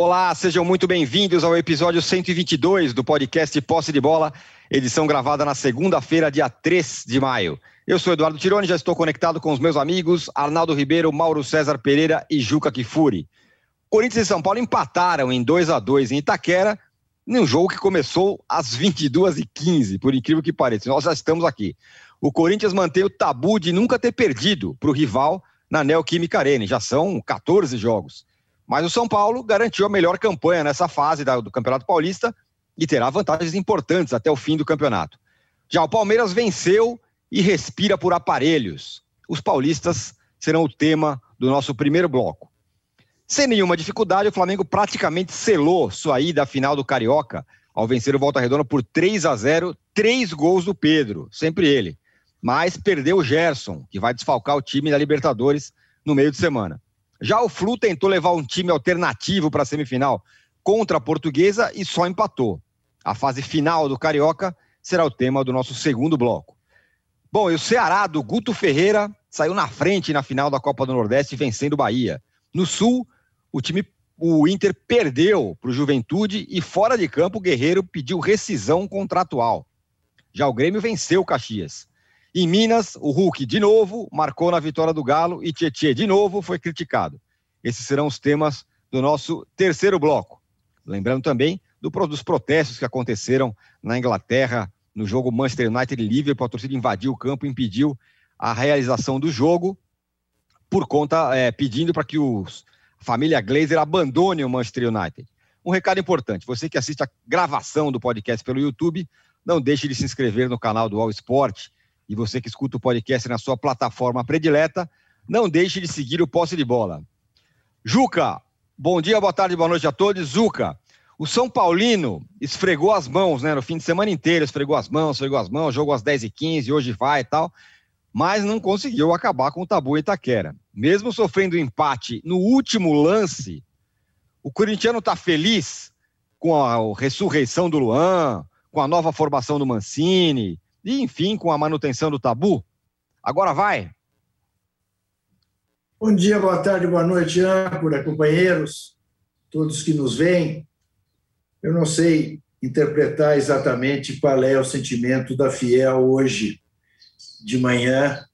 Olá, sejam muito bem-vindos ao episódio 122 do podcast Posse de Bola, edição gravada na segunda-feira, dia 3 de maio. Eu sou Eduardo Tironi, já estou conectado com os meus amigos Arnaldo Ribeiro, Mauro César Pereira e Juca Kifuri. Corinthians e São Paulo empataram em 2 a 2 em Itaquera, num jogo que começou às 22h15, por incrível que pareça. Nós já estamos aqui. O Corinthians mantém o tabu de nunca ter perdido para o rival na Neoquímica Arena. Já são 14 jogos. Mas o São Paulo garantiu a melhor campanha nessa fase do Campeonato Paulista e terá vantagens importantes até o fim do campeonato. Já o Palmeiras venceu e respira por aparelhos. Os paulistas serão o tema do nosso primeiro bloco. Sem nenhuma dificuldade, o Flamengo praticamente selou sua ida à final do Carioca ao vencer o Volta Redonda por 3 a 0, três gols do Pedro, sempre ele. Mas perdeu o Gerson, que vai desfalcar o time da Libertadores no meio de semana. Já o Flu tentou levar um time alternativo para a semifinal contra a Portuguesa e só empatou. A fase final do Carioca será o tema do nosso segundo bloco. Bom, e o Ceará do Guto Ferreira saiu na frente na final da Copa do Nordeste vencendo o Bahia. No Sul, o time o Inter perdeu para o Juventude e fora de campo o Guerreiro pediu rescisão contratual. Já o Grêmio venceu o Caxias. Em Minas, o Hulk de novo marcou na vitória do Galo e Tietê de novo foi criticado. Esses serão os temas do nosso terceiro bloco. Lembrando também do, dos protestos que aconteceram na Inglaterra no jogo Manchester United e Liverpool. A torcida invadiu o campo e impediu a realização do jogo por conta, é, pedindo para que os, a família Glazer abandone o Manchester United. Um recado importante: você que assiste a gravação do podcast pelo YouTube, não deixe de se inscrever no canal do All Sport e você que escuta o podcast na sua plataforma predileta, não deixe de seguir o Posse de Bola. Juca, bom dia, boa tarde, boa noite a todos. Zuca, o São Paulino esfregou as mãos, né? No fim de semana inteiro, esfregou as mãos, esfregou as mãos, jogou às 10h15, hoje vai e tal, mas não conseguiu acabar com o tabu Itaquera. Mesmo sofrendo empate no último lance, o corintiano está feliz com a ressurreição do Luan, com a nova formação do Mancini, e, enfim, com a manutenção do tabu. Agora vai. Bom dia, boa tarde, boa noite, âncora, companheiros, todos que nos veem. Eu não sei interpretar exatamente qual é o sentimento da Fiel hoje, de manhã,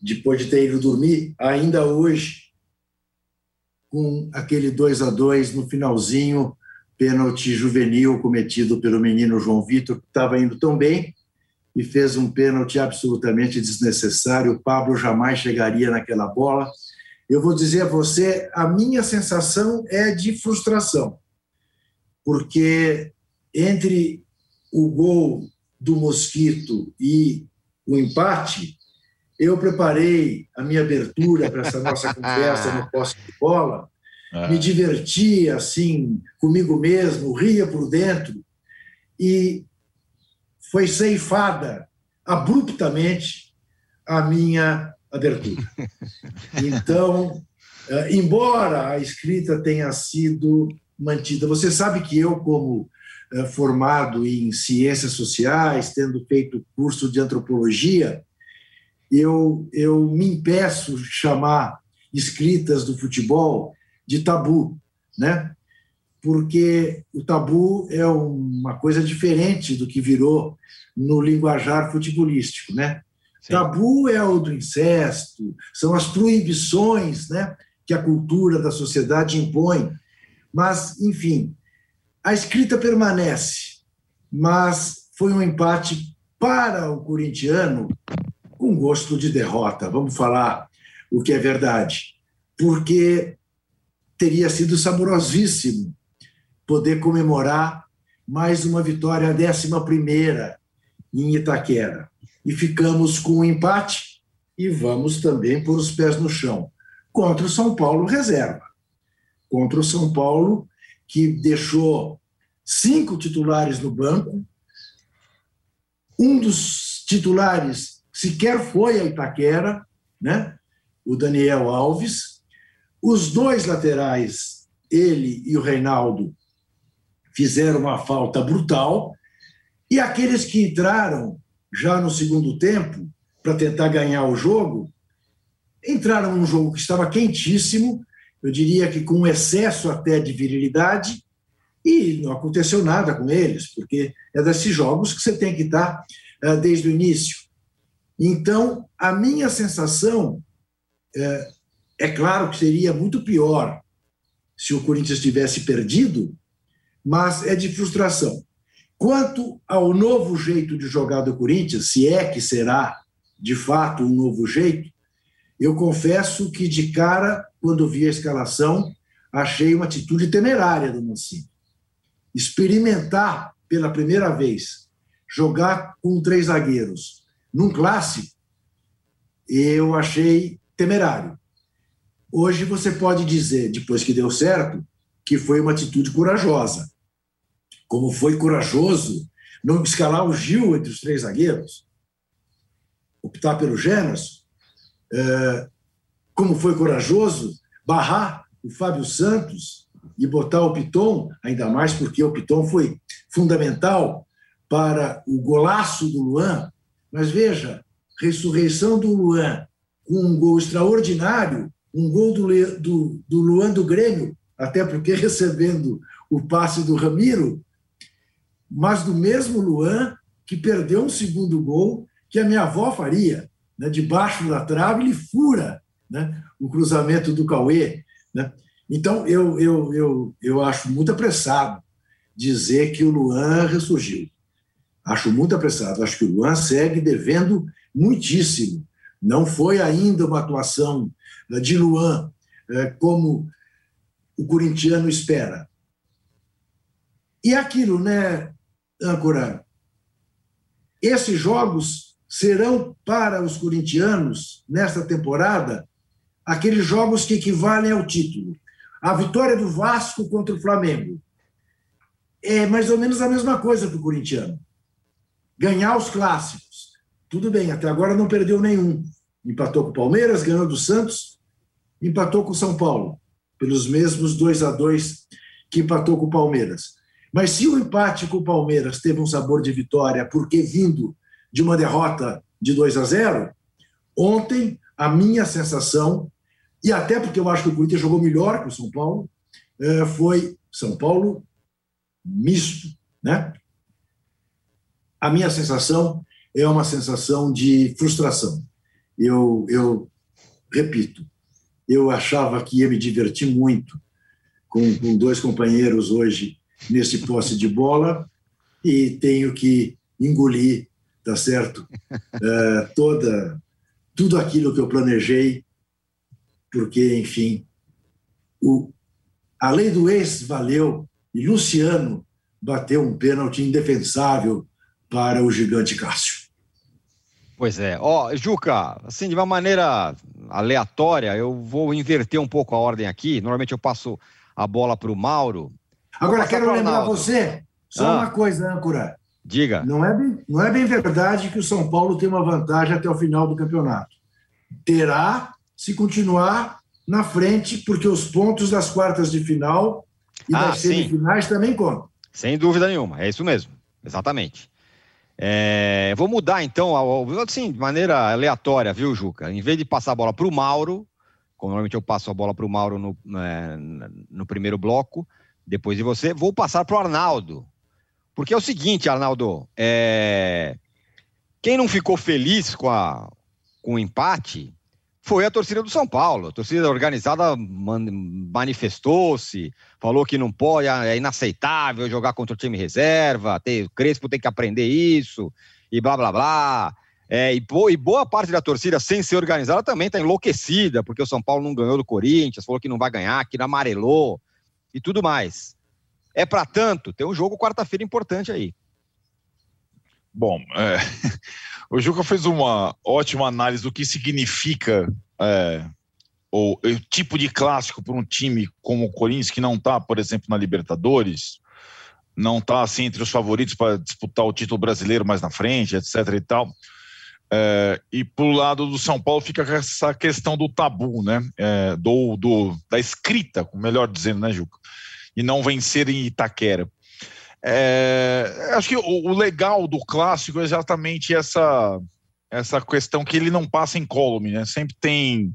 depois de ter ido dormir, ainda hoje, com aquele 2 a 2 no finalzinho, pênalti juvenil cometido pelo menino João Vitor, que estava indo tão bem, e fez um pênalti absolutamente desnecessário. O Pablo jamais chegaria naquela bola. Eu vou dizer a você, a minha sensação é de frustração, porque entre o gol do Mosquito e o empate, eu preparei a minha abertura para essa nossa conversa no posse de bola, ah. me divertia assim comigo mesmo, ria por dentro e foi ceifada abruptamente a minha abertura. Então, eh, embora a escrita tenha sido mantida, você sabe que eu, como eh, formado em ciências sociais, tendo feito curso de antropologia, eu, eu me impeço chamar escritas do futebol de tabu, né? Porque o tabu é uma coisa diferente do que virou no linguajar futebolístico, né? Sim. Tabu é o do incesto, são as proibições, né, que a cultura da sociedade impõe. Mas, enfim, a escrita permanece, mas foi um empate para o corintiano com gosto de derrota. Vamos falar o que é verdade, porque teria sido saborosíssimo poder comemorar mais uma vitória, a décima primeira em Itaquera. E ficamos com um empate e vamos também pôr os pés no chão. Contra o São Paulo reserva. Contra o São Paulo, que deixou cinco titulares no banco. Um dos titulares sequer foi a Itaquera, né? o Daniel Alves. Os dois laterais, ele e o Reinaldo, fizeram uma falta brutal, e aqueles que entraram já no segundo tempo para tentar ganhar o jogo, entraram num jogo que estava quentíssimo eu diria que com excesso até de virilidade, e não aconteceu nada com eles, porque é desses jogos que você tem que estar uh, desde o início. Então, a minha sensação é, é claro que seria muito pior se o Corinthians tivesse perdido, mas é de frustração. Quanto ao novo jeito de jogar do Corinthians, se é que será de fato um novo jeito, eu confesso que de cara, quando vi a escalação, achei uma atitude temerária do Mancini experimentar pela primeira vez jogar com três zagueiros num clássico, eu achei temerário. Hoje você pode dizer, depois que deu certo, que foi uma atitude corajosa. Como foi corajoso não escalar o Gil entre os três zagueiros, optar pelo Gênesis, é, como foi corajoso barrar o Fábio Santos e botar o Piton, ainda mais porque o Piton foi fundamental para o golaço do Luan. Mas veja, ressurreição do Luan com um gol extraordinário, um gol do, do, do Luan do Grêmio, até porque recebendo o passe do Ramiro, mas do mesmo Luan que perdeu um segundo gol que a minha avó faria, né, debaixo da trave, ele fura né, o cruzamento do Cauê. Né? Então, eu, eu, eu, eu acho muito apressado dizer que o Luan ressurgiu. Acho muito apressado. Acho que o Luan segue devendo muitíssimo. Não foi ainda uma atuação eh, de Luan eh, como o corintiano espera. E aquilo, né, âncora? Esses jogos serão para os corintianos, nesta temporada, aqueles jogos que equivalem ao título. A vitória do Vasco contra o Flamengo é mais ou menos a mesma coisa para o corintiano. Ganhar os clássicos. Tudo bem, até agora não perdeu nenhum. Empatou com o Palmeiras, ganhou do Santos, empatou com o São Paulo, pelos mesmos 2 a 2 que empatou com o Palmeiras. Mas se o empate com o Palmeiras teve um sabor de vitória, porque vindo de uma derrota de 2 a 0, ontem a minha sensação e até porque eu acho que o Corinthians jogou melhor que o São Paulo, é, foi São Paulo misto, né? A minha sensação é uma sensação de frustração. Eu, eu repito, eu achava que ia me divertir muito com, com dois companheiros hoje nesse posse de bola e tenho que engolir, tá certo? É, toda tudo aquilo que eu planejei porque, enfim, o, a lei do ex valeu e Luciano bateu um pênalti indefensável para o gigante Cássio. Pois é. Ó, oh, Juca, assim, de uma maneira aleatória, eu vou inverter um pouco a ordem aqui. Normalmente eu passo a bola para o Mauro. Agora, quero lembrar você, só ah, uma coisa, âncora. Diga. Não é, bem, não é bem verdade que o São Paulo tem uma vantagem até o final do campeonato. Terá se continuar na frente, porque os pontos das quartas de final e ah, das semifinais também contam. Sem dúvida nenhuma, é isso mesmo, exatamente. É, vou mudar então, assim, de maneira aleatória, viu, Juca? Em vez de passar a bola para o Mauro, como normalmente eu passo a bola para o Mauro no, é, no primeiro bloco, depois de você, vou passar para o Arnaldo. Porque é o seguinte, Arnaldo, é, quem não ficou feliz com, a, com o empate foi a torcida do São Paulo. A torcida organizada manifestou-se, falou que não pode, é inaceitável jogar contra o time reserva, ter, o Crespo tem que aprender isso, e blá blá blá. É, e, boa parte da torcida, sem ser organizada, também está enlouquecida, porque o São Paulo não ganhou do Corinthians, falou que não vai ganhar, que não amarelou e tudo mais. É para tanto, tem um jogo quarta-feira importante aí. Bom, é, o Juca fez uma ótima análise do que significa é, o, o, tipo de clássico para um time como o Corinthians, que não está, por exemplo, na Libertadores, não está assim entre os favoritos para disputar o título brasileiro mais na frente, etc. e tal. É, e o lado do São Paulo fica essa questão do tabu, né? É, do, do, da escrita, melhor dizendo, né, Juca? E não vencer em Itaquera. É, acho que o, o, legal do clássico é exatamente essa, essa questão que ele não passa em column, né? Sempre tem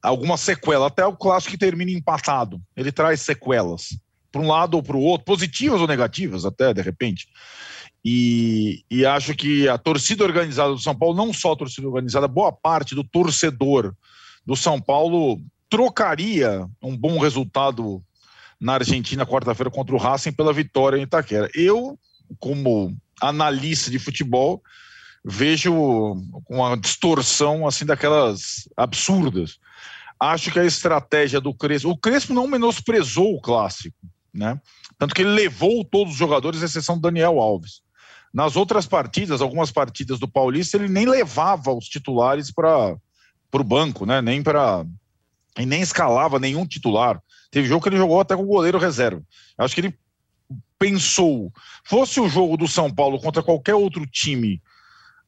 alguma sequela, até o clássico que termina empatado. Ele traz sequelas, para um lado ou para o outro, positivas ou negativas, até de repente. E, e, acho que a torcida organizada do São Paulo, não só a torcida organizada, boa parte do torcedor do São Paulo trocaria um bom resultado na Argentina quarta-feira contra o Racing pela vitória em Itaquera. Eu, como analista de futebol, vejo uma distorção assim daquelas absurdas. Acho que a estratégia do Crespo, o Crespo não menosprezou o clássico, né? Tanto que ele levou todos os jogadores, exceção do Daniel Alves. Nas outras partidas, algumas partidas do Paulista, ele nem levava os titulares para o banco, né? Nem para e nem escalava nenhum titular. Teve jogo que ele jogou até com o goleiro reserva. Acho que ele pensou, fosse o jogo do São Paulo contra qualquer outro time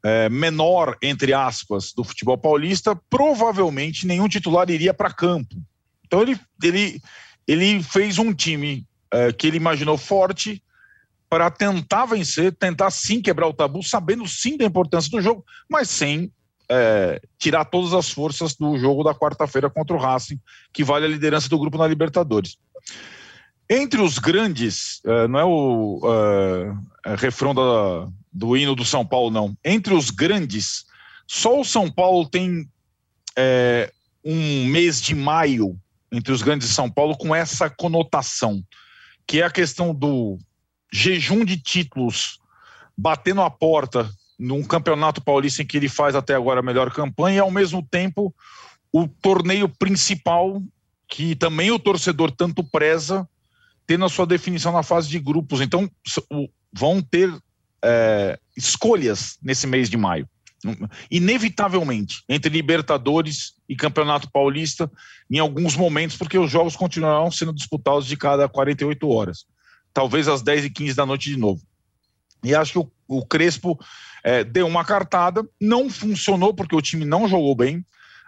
é, menor, entre aspas, do futebol paulista, provavelmente nenhum titular iria para campo. Então ele, ele, ele fez um time é, que ele imaginou forte para tentar vencer, tentar sim quebrar o tabu, sabendo sim da importância do jogo, mas sem é, tirar todas as forças do jogo da quarta-feira contra o Racing, que vale a liderança do grupo na Libertadores. Entre os grandes, é, não é o é, é refrão da, do hino do São Paulo, não. Entre os grandes, só o São Paulo tem é, um mês de maio entre os grandes de São Paulo com essa conotação, que é a questão do jejum de títulos batendo a porta num campeonato paulista em que ele faz até agora a melhor campanha e ao mesmo tempo o torneio principal que também o torcedor tanto preza tendo a sua definição na fase de grupos. Então vão ter é, escolhas nesse mês de maio. Inevitavelmente, entre Libertadores e Campeonato Paulista, em alguns momentos, porque os jogos continuarão sendo disputados de cada 48 horas. Talvez às 10 e 15 da noite de novo. E acho que o, o Crespo é, deu uma cartada, não funcionou porque o time não jogou bem.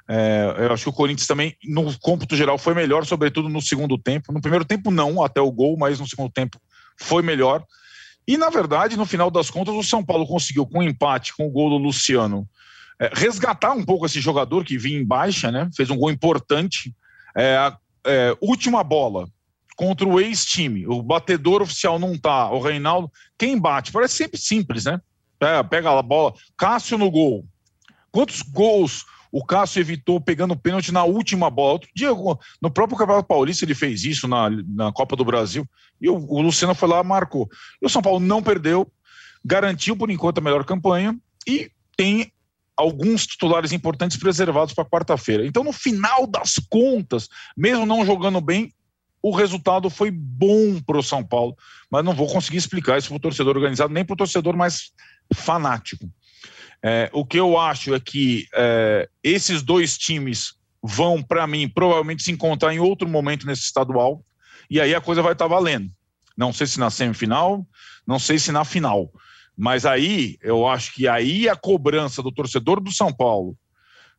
É, eu acho que o Corinthians também, no cômputo geral, foi melhor, sobretudo no segundo tempo. No primeiro tempo, não, até o gol, mas no segundo tempo foi melhor. E, na verdade, no final das contas, o São Paulo conseguiu, com um empate, com o gol do Luciano, é, resgatar um pouco esse jogador que vinha em baixa, né? Fez um gol importante. É, é, última bola contra o ex-time. O batedor oficial não tá. O Reinaldo. Quem bate? Parece sempre simples, né? É, pega a bola. Cássio no gol. Quantos gols o Cássio evitou pegando pênalti na última bola. Outro dia, no próprio Campeonato Paulista, ele fez isso na, na Copa do Brasil. E o, o Luciano foi lá marcou. E o São Paulo não perdeu, garantiu por enquanto a melhor campanha e tem alguns titulares importantes preservados para quarta-feira. Então, no final das contas, mesmo não jogando bem, o resultado foi bom para o São Paulo, mas não vou conseguir explicar isso para o torcedor organizado, nem para o torcedor mais fanático. É, o que eu acho é que é, esses dois times vão, para mim, provavelmente se encontrar em outro momento nesse estadual, e aí a coisa vai estar tá valendo. Não sei se na semifinal, não sei se na final. Mas aí, eu acho que aí a cobrança do torcedor do São Paulo,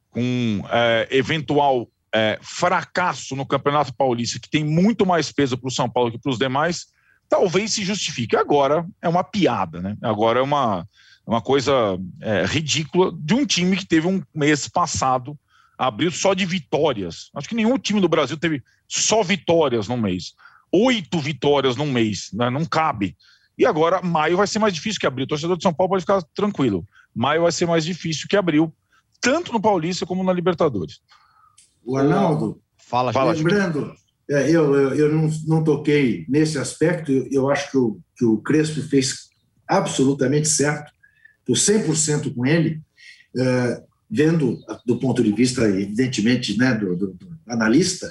com é, eventual é, fracasso no Campeonato Paulista, que tem muito mais peso para o São Paulo que para os demais, talvez se justifique. Agora é uma piada, né? Agora é uma, é uma coisa é, ridícula de um time que teve um mês passado, abriu só de vitórias. Acho que nenhum time do Brasil teve só vitórias num mês. Oito vitórias num mês, né? não cabe. E agora, maio vai ser mais difícil que abril. O torcedor de São Paulo pode ficar tranquilo. Maio vai ser mais difícil que abril, tanto no Paulista como na Libertadores. O Arnaldo, fala, fala lembrando, é, eu, eu, eu não, não, toquei nesse aspecto, eu, eu acho que o, que o Crespo fez absolutamente certo estou 100% com ele, uh, vendo do ponto de vista, evidentemente, né, do, do, do analista,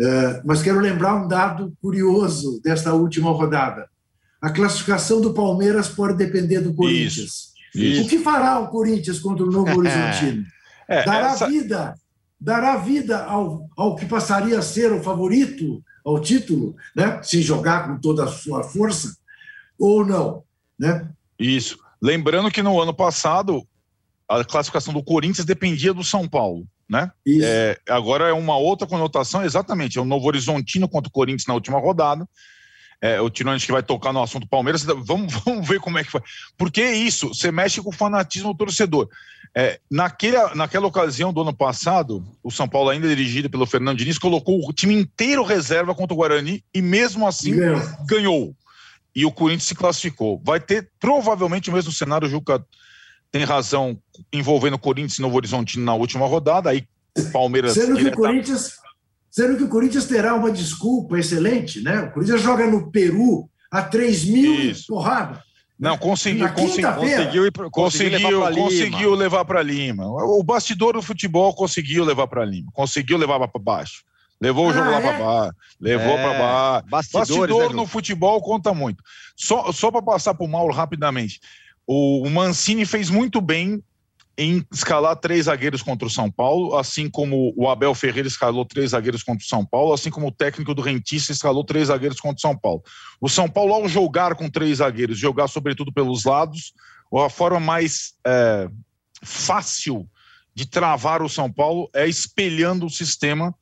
uh, mas quero lembrar um dado curioso desta última rodada. A classificação do Palmeiras pode depender do Corinthians. Isso, isso. O que fará o Corinthians contra o Novo Horizontino? É, dará essa... vida, dará vida ao, ao que passaria a ser o favorito ao título, né? se jogar com toda a sua força, ou não. Né? Isso. Lembrando que no ano passado a classificação do Corinthians dependia do São Paulo, né? É, agora é uma outra conotação, exatamente. É o Novo Horizontino contra o Corinthians na última rodada. É, o Tirone que vai tocar no assunto Palmeiras, vamos, vamos ver como é que vai. Porque é isso, você mexe com o fanatismo do torcedor. É, naquele, naquela ocasião do ano passado, o São Paulo, ainda dirigido pelo Fernando Diniz, colocou o time inteiro reserva contra o Guarani e mesmo assim ganhou. E o Corinthians se classificou. Vai ter provavelmente o mesmo cenário, o Juca tem razão, envolvendo o Corinthians e Novo Horizonte na última rodada, aí o Palmeiras... Sendo que o Corinthians sendo que o Corinthians terá uma desculpa excelente, né? O Corinthians joga no Peru a 3 mil Isso. porrada. Não, conseguiu, conseguiu, conseguiu, conseguiu, conseguiu levar para Lima. O bastidor do futebol conseguiu levar para Lima, conseguiu levar para baixo. Levou o jogo ah, lá é? para baixo, levou é, para baixo. Bastidor né, no futebol conta muito. Só, só para passar para o Mauro rapidamente. O, o Mancini fez muito bem em escalar três zagueiros contra o São Paulo, assim como o Abel Ferreira escalou três zagueiros contra o São Paulo, assim como o técnico do Rentista escalou três zagueiros contra o São Paulo. O São Paulo, ao jogar com três zagueiros, jogar sobretudo pelos lados, a forma mais é, fácil de travar o São Paulo é espelhando o sistema.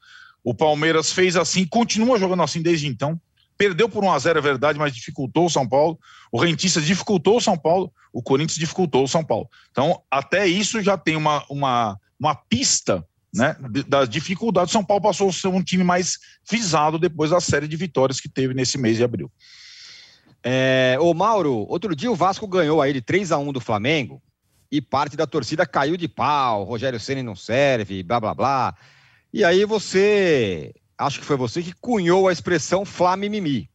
O Palmeiras fez assim, continua jogando assim desde então perdeu por 1 a 0 é verdade, mas dificultou o São Paulo. O Rentista dificultou o São Paulo, o Corinthians dificultou o São Paulo. Então, até isso já tem uma, uma, uma pista né, das dificuldades. São Paulo passou a ser um time mais visado depois da série de vitórias que teve nesse mês de abril. É, ô Mauro, outro dia o Vasco ganhou aí de 3 a 1 do Flamengo e parte da torcida caiu de pau, Rogério Ceni não serve, blá blá blá. E aí você acho que foi você que cunhou a expressão Flamimimi.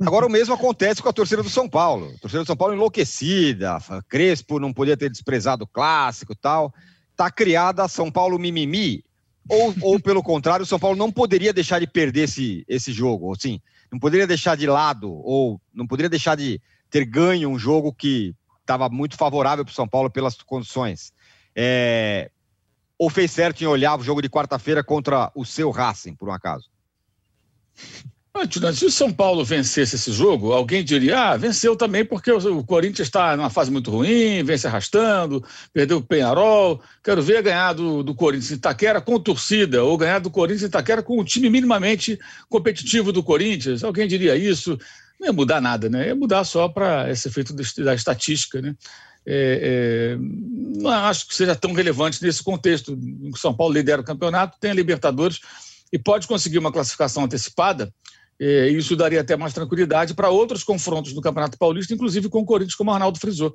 Agora o mesmo acontece com a torcida do São Paulo. A torcida do São Paulo enlouquecida, Crespo não podia ter desprezado o clássico tal. Tá criada a São Paulo mimimi. Ou, ou pelo contrário, o São Paulo não poderia deixar de perder esse, esse jogo. Assim, não poderia deixar de lado, ou não poderia deixar de ter ganho um jogo que estava muito favorável para o São Paulo pelas condições. É, ou fez certo em olhar o jogo de quarta-feira contra o seu Racing, por um acaso? Se o São Paulo vencesse esse jogo, alguém diria: ah, venceu também porque o Corinthians está numa fase muito ruim, vem se arrastando, perdeu o Penharol. Quero ver ganhar do, do Corinthians em Itaquera com torcida, ou ganhar do Corinthians em Itaquera com o time minimamente competitivo do Corinthians. Alguém diria isso. Não ia mudar nada, né? Ia mudar só para esse efeito da estatística, né? é, é, não acho que seja tão relevante nesse contexto. O São Paulo lidera o campeonato, tem a Libertadores e pode conseguir uma classificação antecipada. É, isso daria até mais tranquilidade para outros confrontos no Campeonato Paulista, inclusive com o Corinthians, como o Arnaldo frisou,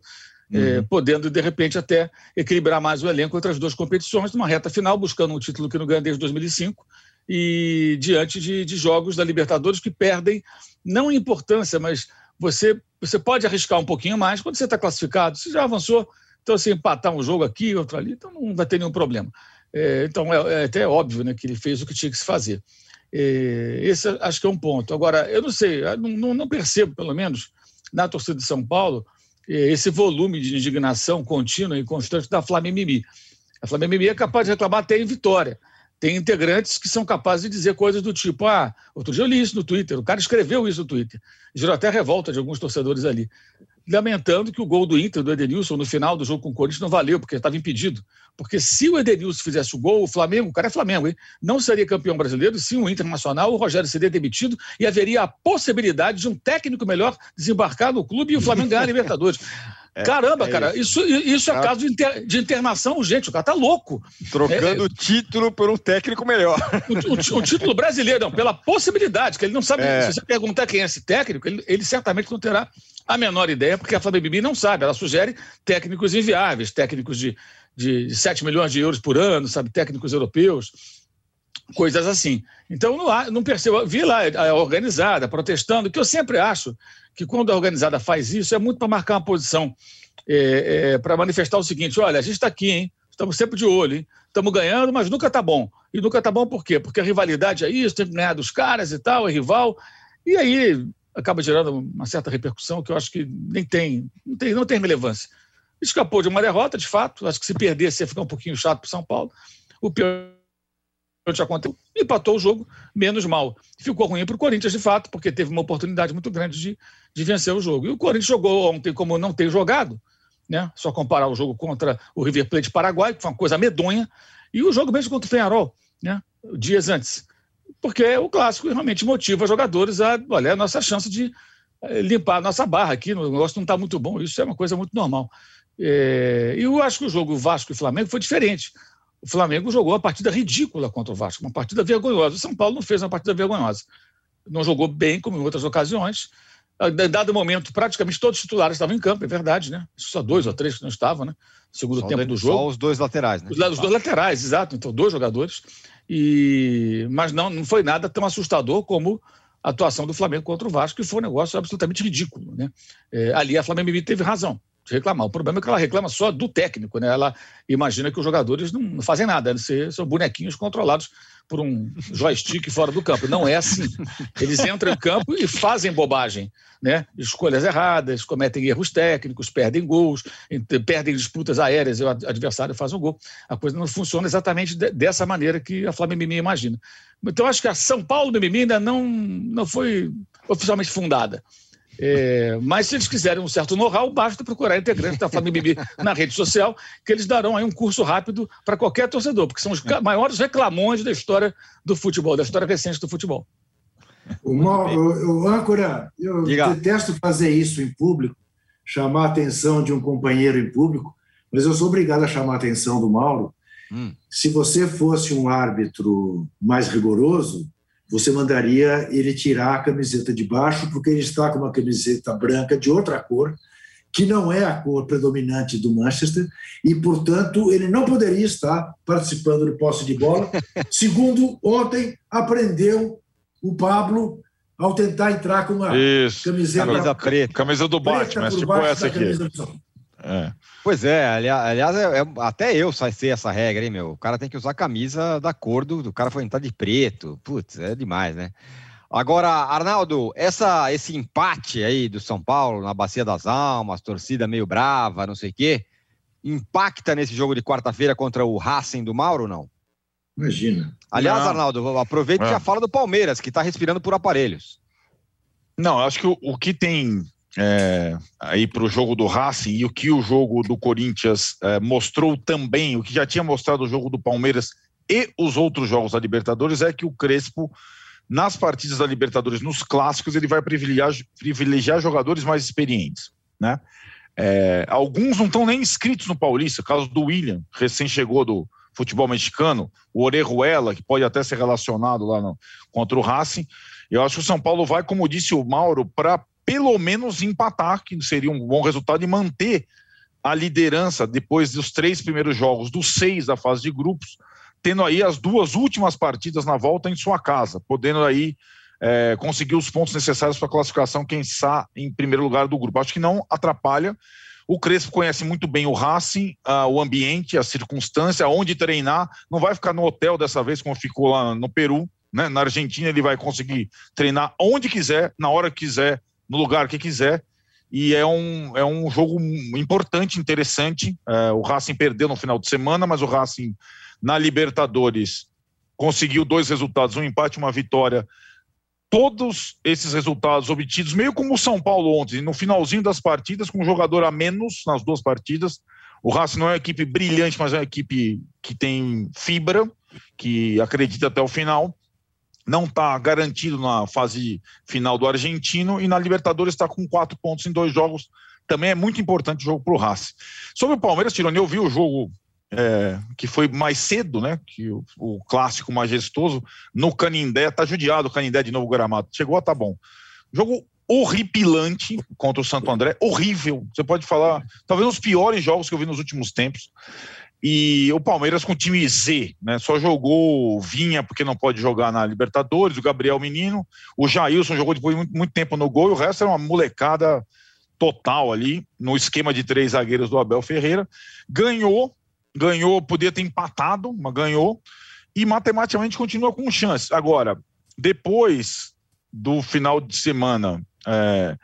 é, uhum. podendo de repente até equilibrar mais o elenco entre as duas competições, numa reta final, buscando um título que não ganha desde 2005 e diante de, de jogos da Libertadores que perdem não importância, mas você, você pode arriscar um pouquinho mais quando você está classificado. Você já avançou, então se empatar um jogo aqui, outro ali, então não vai ter nenhum problema. É, então é, é, até óbvio né, que ele fez o que tinha que se fazer. É, esse acho que é um ponto. Agora, eu não sei, não, não percebo, pelo menos, na torcida de São Paulo, é, esse volume de indignação contínua e constante da Flamengo A Flamengo é capaz de reclamar até em vitória tem integrantes que são capazes de dizer coisas do tipo: ah, outro dia eu li isso no Twitter, o cara escreveu isso no Twitter. Gerou até revolta de alguns torcedores ali, lamentando que o gol do Inter, do Edenilson, no final do jogo com o Corinthians, não valeu, porque estava impedido. Porque se o Edenilson fizesse o gol, o Flamengo, o cara é Flamengo, hein? não seria campeão brasileiro, sim o Internacional, o Rogério seria demitido e haveria a possibilidade de um técnico melhor desembarcar no clube e o Flamengo ganhar a Libertadores. É, Caramba, é cara, isso, isso é caso de, inter, de, internação urgente. O cara tá louco. Trocando é, o título por um técnico melhor. O, o, o, título brasileiro, não, pela possibilidade, que ele não sabe. É. Se você perguntar quem é esse técnico, ele, ele, certamente não terá a menor ideia, porque a Bibi não sabe. Ela sugere técnicos inviáveis, técnicos de, de, de 7 milhões de euros por ano, sabe, técnicos europeus coisas assim. Então, não, não percebo. Vi lá a organizada protestando, que eu sempre acho que quando a organizada faz isso, é muito para marcar uma posição, é, é, para manifestar o seguinte: olha, a gente está aqui, hein? Estamos sempre de olho, hein? Estamos ganhando, mas nunca está bom. E nunca está bom por quê? Porque a rivalidade é isso, tem que ganhar dos caras e tal, é rival. E aí acaba gerando uma certa repercussão que eu acho que nem tem, não tem, não tem relevância. Escapou de uma derrota, de fato. Acho que se perdesse ia ficar um pouquinho chato para São Paulo. O pior aconteceu, empatou o jogo menos mal. Ficou ruim para o Corinthians, de fato, porque teve uma oportunidade muito grande de, de vencer o jogo. E o Corinthians jogou ontem como não tem jogado, né? só comparar o jogo contra o River Plate Paraguai, que foi uma coisa medonha, e o jogo mesmo contra o Penharol, né? dias antes. Porque o clássico realmente motiva jogadores a, olha, é a nossa chance de eh, limpar a nossa barra aqui, o negócio não está muito bom, isso é uma coisa muito normal. É, e eu acho que o jogo Vasco e Flamengo foi diferente. O Flamengo jogou uma partida ridícula contra o Vasco, uma partida vergonhosa. O São Paulo não fez uma partida vergonhosa. Não jogou bem, como em outras ocasiões. Em dado momento, praticamente todos os titulares estavam em campo, é verdade, né? Só dois ou três que não estavam, né? Segundo só tempo do jogo. Só os dois laterais, né? Os, os dois laterais, exato. Então, dois jogadores. E... Mas não, não foi nada tão assustador como a atuação do Flamengo contra o Vasco, que foi um negócio absolutamente ridículo. Né? É, ali a Flamengo teve razão de reclamar. O problema é que ela reclama só do técnico, né? Ela imagina que os jogadores não, fazem nada, são bonequinhos controlados por um joystick fora do campo. Não é assim. Eles entram em campo e fazem bobagem, né? Escolhas erradas, cometem erros técnicos, perdem gols, perdem disputas aéreas e o adversário faz um gol. A coisa não funciona exatamente dessa maneira que a Flamengo Mimimi imagina. Então, acho que a São Paulo Mimimi ainda não, não foi oficialmente fundada. É, mas se eles quiserem um certo know-how, basta procurar integrantes da Flamengo Bibi na rede social, que eles darão aí um curso rápido para qualquer torcedor, porque são os maiores reclamões da história do futebol, da história recente do futebol. O, o, o âncora, eu Diga. detesto fazer isso em público, chamar a atenção de um companheiro em público, mas eu sou obrigado a chamar a atenção do Mauro. Hum. Se você fosse um árbitro mais rigoroso, você mandaria ele tirar a camiseta de baixo, porque ele está com uma camiseta branca de outra cor, que não é a cor predominante do Manchester, e, portanto, ele não poderia estar participando do posse de bola. Segundo, ontem aprendeu o Pablo ao tentar entrar com uma Isso, camiseta camisa preta. Camisa do Batman, tipo essa aqui. É. Pois é, aliás, é, é, até eu sei essa regra, hein, meu? O cara tem que usar a camisa da cor do, do cara foi entrar de preto. Putz, é demais, né? Agora, Arnaldo, essa, esse empate aí do São Paulo na Bacia das Almas, torcida meio brava, não sei o quê, impacta nesse jogo de quarta-feira contra o Racing do Mauro, não? Imagina. Aliás, não. Arnaldo, aproveita e já é. fala do Palmeiras, que está respirando por aparelhos. Não, acho que o, o que tem é, aí para o jogo do Racing e o que o jogo do Corinthians é, mostrou também, o que já tinha mostrado o jogo do Palmeiras e os outros jogos da Libertadores é que o Crespo nas partidas da Libertadores, nos clássicos, ele vai privilegiar, privilegiar jogadores mais experientes, né? É, alguns não estão nem inscritos no Paulista, caso do William, recém chegou do futebol mexicano, o Orejuela, que pode até ser relacionado lá no, contra o Racing. Eu acho que o São Paulo vai, como disse o Mauro, para pelo menos empatar, que seria um bom resultado, e manter a liderança depois dos três primeiros jogos, dos seis da fase de grupos, tendo aí as duas últimas partidas na volta em sua casa, podendo aí é, conseguir os pontos necessários para a classificação, quem está em primeiro lugar do grupo. Acho que não atrapalha. O Crespo conhece muito bem o Racing, o ambiente, a circunstância, onde treinar. Não vai ficar no hotel dessa vez, como ficou lá no Peru. Né? Na Argentina, ele vai conseguir treinar onde quiser, na hora que quiser, no lugar que quiser. E é um, é um jogo importante, interessante. É, o Racing perdeu no final de semana, mas o Racing na Libertadores conseguiu dois resultados, um empate e uma vitória. Todos esses resultados obtidos, meio como o São Paulo ontem, no finalzinho das partidas, com um jogador a menos nas duas partidas. O Racing não é uma equipe brilhante, mas é uma equipe que tem fibra, que acredita até o final não está garantido na fase final do argentino e na Libertadores está com quatro pontos em dois jogos. Também é muito importante o jogo para o Racing. Sobre o Palmeiras, Tironi, eu vi o jogo é, que foi mais cedo, né? Que o, o, clássico majestoso no Canindé, tá judiado o Canindé de novo gramado. Chegou a tá bom. Jogo horripilante contra o Santo André, horrível. Você pode falar, talvez um dos piores jogos que eu vi nos últimos tempos. E o Palmeiras com time Z, né? Só jogou Vinha porque não pode jogar na Libertadores, o Gabriel Menino, o Jailson jogou depois de muito, muito tempo no gol, e o resto era uma molecada total ali, no esquema de três zagueiros do Abel Ferreira. Ganhou, ganhou, podia ter empatado, mas ganhou, e matematicamente continua com chance. Agora, depois do final de semana. É,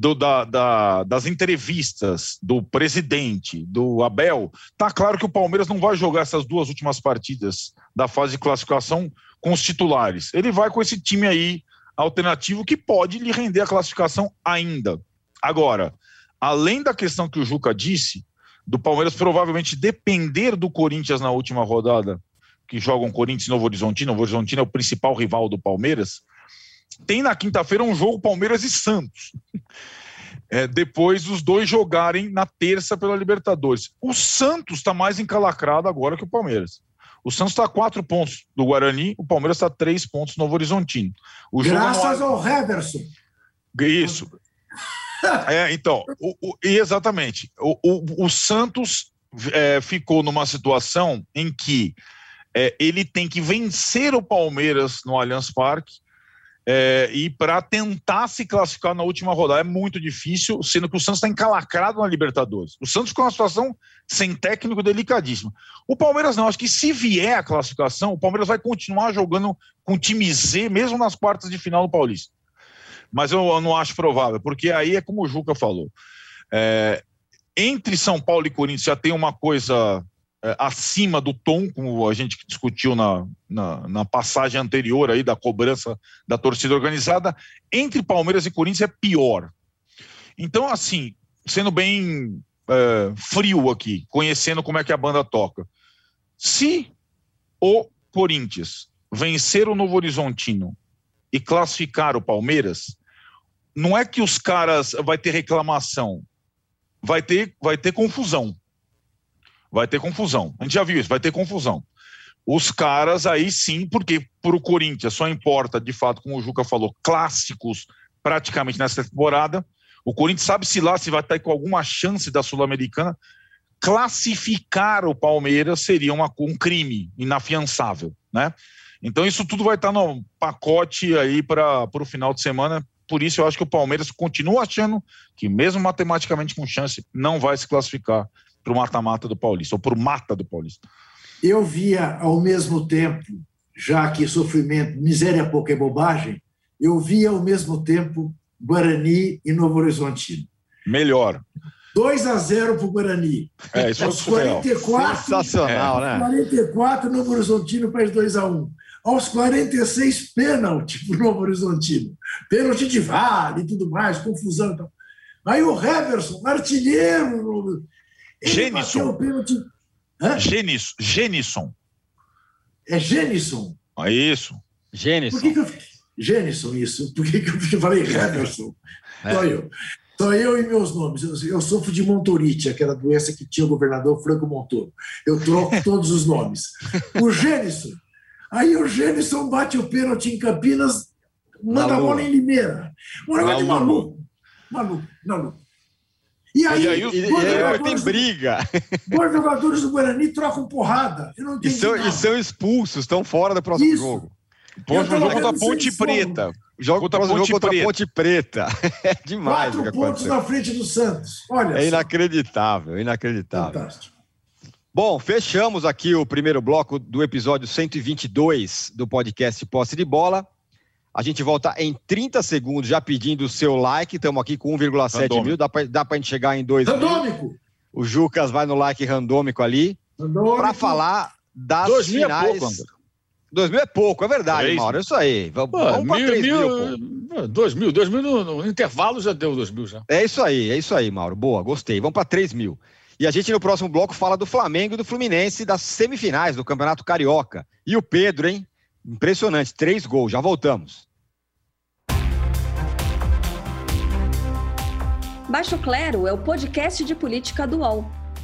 do, da, da, das entrevistas do presidente, do Abel, tá claro que o Palmeiras não vai jogar essas duas últimas partidas da fase de classificação com os titulares. Ele vai com esse time aí alternativo que pode lhe render a classificação ainda. Agora, além da questão que o Juca disse, do Palmeiras provavelmente depender do Corinthians na última rodada, que jogam Corinthians e Novo Horizontino. Novo Horizontino é o principal rival do Palmeiras. Tem na quinta-feira um jogo Palmeiras e Santos. É, depois os dois jogarem na terça pela Libertadores. O Santos está mais encalacrado agora que o Palmeiras. O Santos está a quatro pontos do Guarani, o Palmeiras está a três pontos no Novo Horizontino. O Graças ao Heverson. Isso. É, então, o, o, exatamente. O, o, o Santos é, ficou numa situação em que é, ele tem que vencer o Palmeiras no Allianz Parque é, e para tentar se classificar na última rodada é muito difícil, sendo que o Santos está encalacrado na Libertadores. O Santos ficou numa situação sem técnico delicadíssima. O Palmeiras não, acho que se vier a classificação, o Palmeiras vai continuar jogando com time Z, mesmo nas quartas de final do Paulista. Mas eu, eu não acho provável, porque aí é como o Juca falou. É, entre São Paulo e Corinthians já tem uma coisa é, acima do tom, como a gente discutiu na, na, na, passagem anterior aí da cobrança da torcida organizada, entre Palmeiras e Corinthians é pior. Então, assim, sendo bem é, frio aqui, conhecendo como é que a banda toca, se o Corinthians vencer o Novo Horizontino e classificar o Palmeiras, não é que os caras vai ter reclamação, vai ter, vai ter confusão vai ter confusão. A gente já viu isso, vai ter confusão. Os caras aí sim, porque para o Corinthians só importa, de fato, como o Juca falou, clássicos praticamente nessa temporada. O Corinthians sabe se lá se vai estar com alguma chance da Sul-Americana. Classificar o Palmeiras seria uma, um crime inafiançável, né? Então isso tudo vai estar no pacote aí para o final de semana. Por isso eu acho que o Palmeiras continua achando que mesmo matematicamente com chance não vai se classificar para o mata-mata do Paulista, ou para o mata do Paulista. Eu via ao mesmo tempo, já que sofrimento, miséria pouca é bobagem, eu via ao mesmo tempo Guarani e Novo Horizontino. Melhor. 2 a 0 para o Guarani. É, isso Aos 44, Sensacional, né? 44, Novo Horizontino faz 2 a 1 Aos 46, pênalti para o Novo Horizontino. Pênalti de vale e tudo mais, confusão. Então. Aí o Heverson, artilheiro, Genison. Genison. Genison. É Genison. É isso. Genison. Por que, que eu Genison, isso. Por que, que eu falei Henderson? É. Só eu. Só eu e meus nomes. Eu, eu, sofro de montorite, aquela doença que tinha o governador Franco Montoro. Eu troco todos os nomes. O Genison. Aí o Genison bate o pênalti em Campinas, manda a bola em Limeira. Um negócio de maluco. Maluco, maluco. E aí, e aí, e, e tem briga. Dois jogadores do Guarani trocam porrada. Eu não e, são, e são expulsos, estão fora do próximo Isso. jogo. Próximo jogo contra a Ponte Preta. Jogo contra, Ponte, jogo contra Ponte Preta. É demais. Quatro pontos na frente do Santos. Olha é inacreditável, inacreditável. Fantástico. Bom, fechamos aqui o primeiro bloco do episódio 122 do podcast Posse de Bola. A gente volta em 30 segundos, já pedindo o seu like. Estamos aqui com 1,7 mil. Dá para dá a gente chegar em 2 Randômico! Mil. O Jucas vai no like randômico ali. Para falar das 2 mil finais. É pouco, André. 2 mil é pouco, é verdade, é Mauro. É isso aí. Vamos, vamos para 3 mil. mil 2 mil, 2 mil no, no, intervalo já deu 2 mil já. É isso aí, é isso aí, Mauro. Boa, gostei. Vamos para 3 mil. E a gente no próximo bloco fala do Flamengo e do Fluminense das semifinais do Campeonato Carioca. E o Pedro, hein? Impressionante, três gols. Já voltamos. Baixo Clero é o podcast de política do UOL.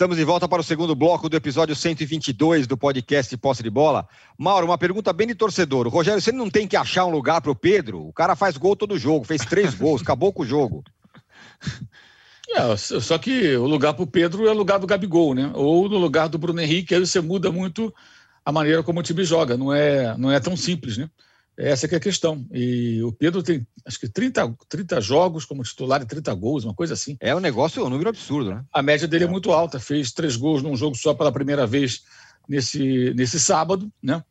Estamos de volta para o segundo bloco do episódio 122 do podcast Posse de Bola. Mauro, uma pergunta bem de torcedor. O Rogério, você não tem que achar um lugar para o Pedro? O cara faz gol todo jogo, fez três gols, acabou com o jogo. É, só que o lugar para o Pedro é o lugar do Gabigol, né? Ou no lugar do Bruno Henrique, aí você muda muito a maneira como o time joga. Não é, não é tão simples, né? Essa é a questão. E o Pedro tem, acho que 30, 30 jogos como titular e 30 gols, uma coisa assim. É um negócio, um número absurdo, né? A média dele é, é muito alta. Fez três gols num jogo só pela primeira vez nesse, nesse sábado, né?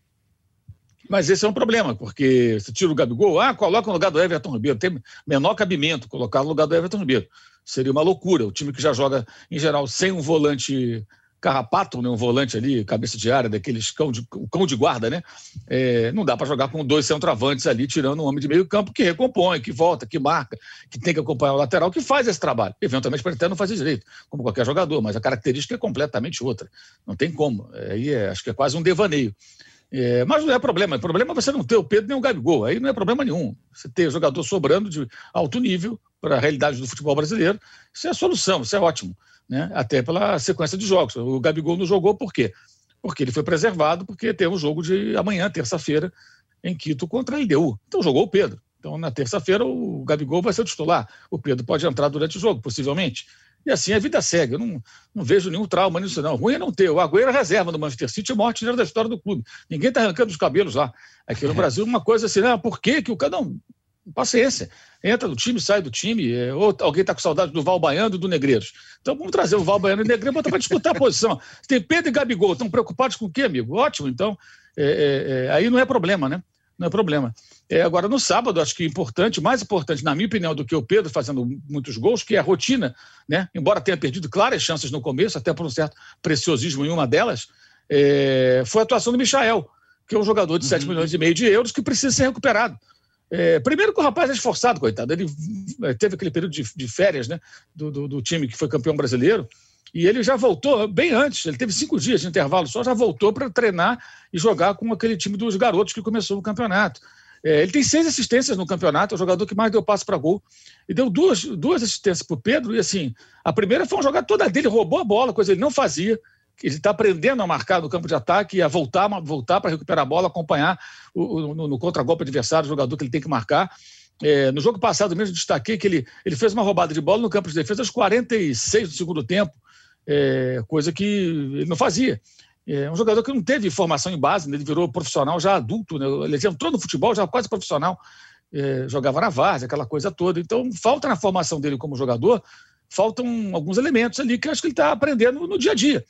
Mas esse é um problema, porque você tira o Gabigol, ah, coloca no lugar do Everton Ribeiro. Tem menor cabimento colocar no lugar do Everton Ribeiro. Seria uma loucura. O time que já joga, em geral, sem um volante carrapato, né, um volante ali, cabeça de área, daqueles cão de, cão de guarda, né? É, não dá para jogar com dois centroavantes ali, tirando um homem de meio campo que recompõe, que volta, que marca, que tem que acompanhar o lateral, que faz esse trabalho. Eventualmente pode até não fazer direito, como qualquer jogador, mas a característica é completamente outra. Não tem como. Aí é, acho que é quase um devaneio. É, mas não é problema. O problema é você não ter o Pedro nem o Gabigol. Aí não é problema nenhum. Você ter jogador sobrando de alto nível para a realidade do futebol brasileiro, isso é a solução, isso é ótimo né? até pela sequência de jogos. O Gabigol não jogou por quê? Porque ele foi preservado, porque tem um jogo de amanhã, terça-feira, em Quito contra a LDU. Então jogou o Pedro. Então, na terça-feira, o Gabigol vai ser o titular. O Pedro pode entrar durante o jogo, possivelmente. E assim a vida segue. Eu não, não vejo nenhum trauma nisso, não. Ruim é não ter. O Agüero é reserva do Manchester City, é o maior dinheiro da história do clube. Ninguém está arrancando os cabelos lá. Aqui no Brasil, uma coisa assim, ah, por que, que o cara. Não, paciência. Entra no time, sai do time, é, ou alguém está com saudade do Val Baiano e do Negreiros. Então vamos trazer o Val Baiano e o Negreiros botar para disputar a posição. Tem Pedro e Gabigol, estão preocupados com o quê, amigo? Ótimo, então. É, é, é, aí não é problema, né? Não é problema. É, agora, no sábado, acho que importante, mais importante, na minha opinião, do que o Pedro fazendo muitos gols, que é a rotina, né? Embora tenha perdido claras chances no começo, até por um certo preciosismo em uma delas, é, foi a atuação do Michael, que é um jogador de 7 uhum. milhões e meio de euros que precisa ser recuperado. É, primeiro que o rapaz é esforçado, coitado. Ele teve aquele período de, de férias né, do, do, do, time que foi campeão brasileiro. E ele já voltou bem antes, ele teve cinco dias de intervalo só, já voltou para treinar e jogar com aquele time dos garotos que começou o campeonato. É, ele tem seis assistências no campeonato, é o jogador que mais deu passo para gol. E deu duas, duas assistências para o Pedro. E assim, a primeira foi uma jogada toda dele, roubou a bola, coisa que ele não fazia ele está aprendendo a marcar no campo de ataque e a voltar, voltar para recuperar a bola, acompanhar o, no, contra-golpe adversário, o jogador que ele tem que marcar. É, no jogo passado mesmo, destaquei que ele, ele fez uma roubada de bola no campo de defesa aos 46 do segundo tempo, é, coisa que ele não fazia. É um jogador que não teve formação em base, né? ele virou profissional já adulto, né? ele entrou no futebol já quase profissional, é, jogava na várzea, aquela coisa toda. Então, falta na formação dele como jogador, faltam alguns elementos ali que acho que ele está aprendendo no dia a dia.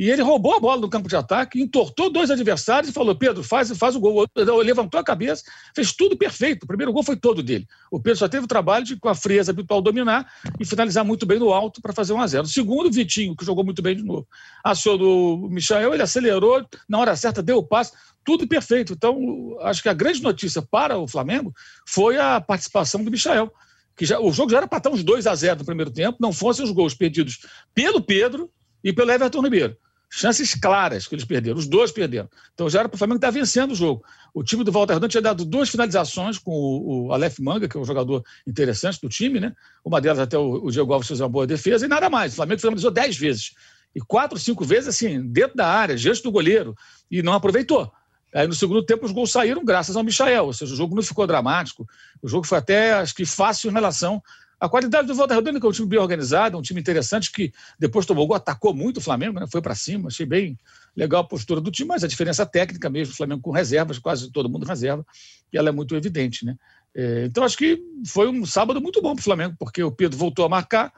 E ele roubou a bola no campo de ataque, entortou dois adversários e falou: Pedro, faz, faz o gol. Levantou a cabeça, fez tudo perfeito. O primeiro gol foi todo dele. O Pedro só teve o trabalho de, com a frieza habitual, dominar e finalizar muito bem no alto para fazer 1 a 0 O segundo, o Vitinho, que jogou muito bem de novo. Acionou o Michael, ele acelerou, na hora certa deu o passe, tudo perfeito. Então, acho que a grande notícia para o Flamengo foi a participação do Michael. Que já, o jogo já era para estar uns 2 a 0 no primeiro tempo, não fossem os gols perdidos pelo Pedro e pelo Everton Ribeiro chances claras que eles perderam. Os dois perderam. Então já era para o Flamengo estar vencendo o jogo. O time do Walter Redondo tinha dado duas finalizações com o, o Aleph Manga, que é um jogador interessante do time, né? Uma delas até o, o Diego Alves fez uma boa defesa e nada mais. O Flamengo finalizou dez vezes. E quatro, cinco vezes, assim, dentro da área, diante do goleiro, e não aproveitou. Aí no segundo tempo os gols saíram graças ao Michael, ou seja, o jogo não ficou dramático. O jogo foi até, acho que, fácil em relação a qualidade do Volta Redonda, que é um time bem organizado, um time interessante, que depois tomou gol, atacou muito o Flamengo, né? foi para cima, achei bem legal a postura do time, mas a diferença técnica mesmo, o Flamengo com reservas, quase todo mundo reserva, e ela é muito evidente. Né? É, então acho que foi um sábado muito bom para o Flamengo, porque o Pedro voltou a marcar,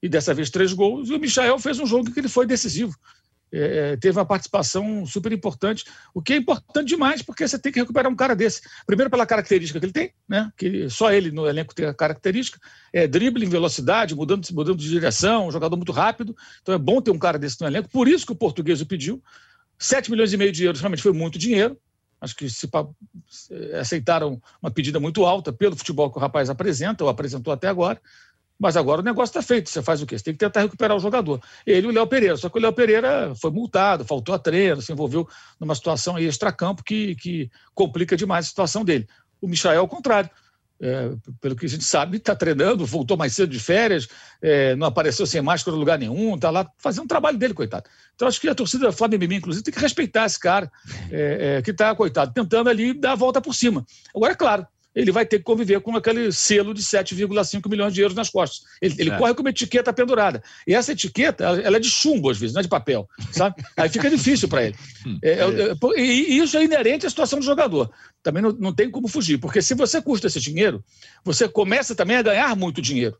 e dessa vez três gols, e o Michael fez um jogo que ele foi decisivo. É, é, teve uma participação super importante, o que é importante demais, porque você tem que recuperar um cara desse. Primeiro, pela característica que ele tem, né? que só ele no elenco tem a característica, é drible velocidade, mudando, mudando de direção, um jogador muito rápido. Então é bom ter um cara desse no elenco, por isso que o português o pediu. 7 milhões e meio de euros realmente foi muito dinheiro. Acho que se aceitaram uma pedida muito alta pelo futebol que o rapaz apresenta, ou apresentou até agora. Mas agora o negócio está feito. Você faz o quê? Você tem que tentar recuperar o jogador. Ele e o Léo Pereira. Só que o Léo Pereira foi multado, faltou a treino, se envolveu numa situação aí extracampo que, que complica demais a situação dele. O Michael, ao contrário. É, pelo que a gente sabe, está treinando, voltou mais cedo de férias, é, não apareceu sem máscara em lugar nenhum, está lá fazendo o trabalho dele, coitado. Então, acho que a torcida Flamengo, inclusive, tem que respeitar esse cara é, é que está, coitado, tentando ali dar a volta por cima. Agora, é claro, ele vai ter que conviver com aquele selo de 7,5 milhões de euros nas costas. Ele, ele corre com uma etiqueta pendurada. E essa etiqueta, ela é de chumbo, às vezes, não é de papel, sabe? Aí fica difícil para ele. Hum. É, é, é, e isso é inerente à situação do jogador. Também não, não tem como fugir, porque se você custa esse dinheiro, você começa também a ganhar muito dinheiro.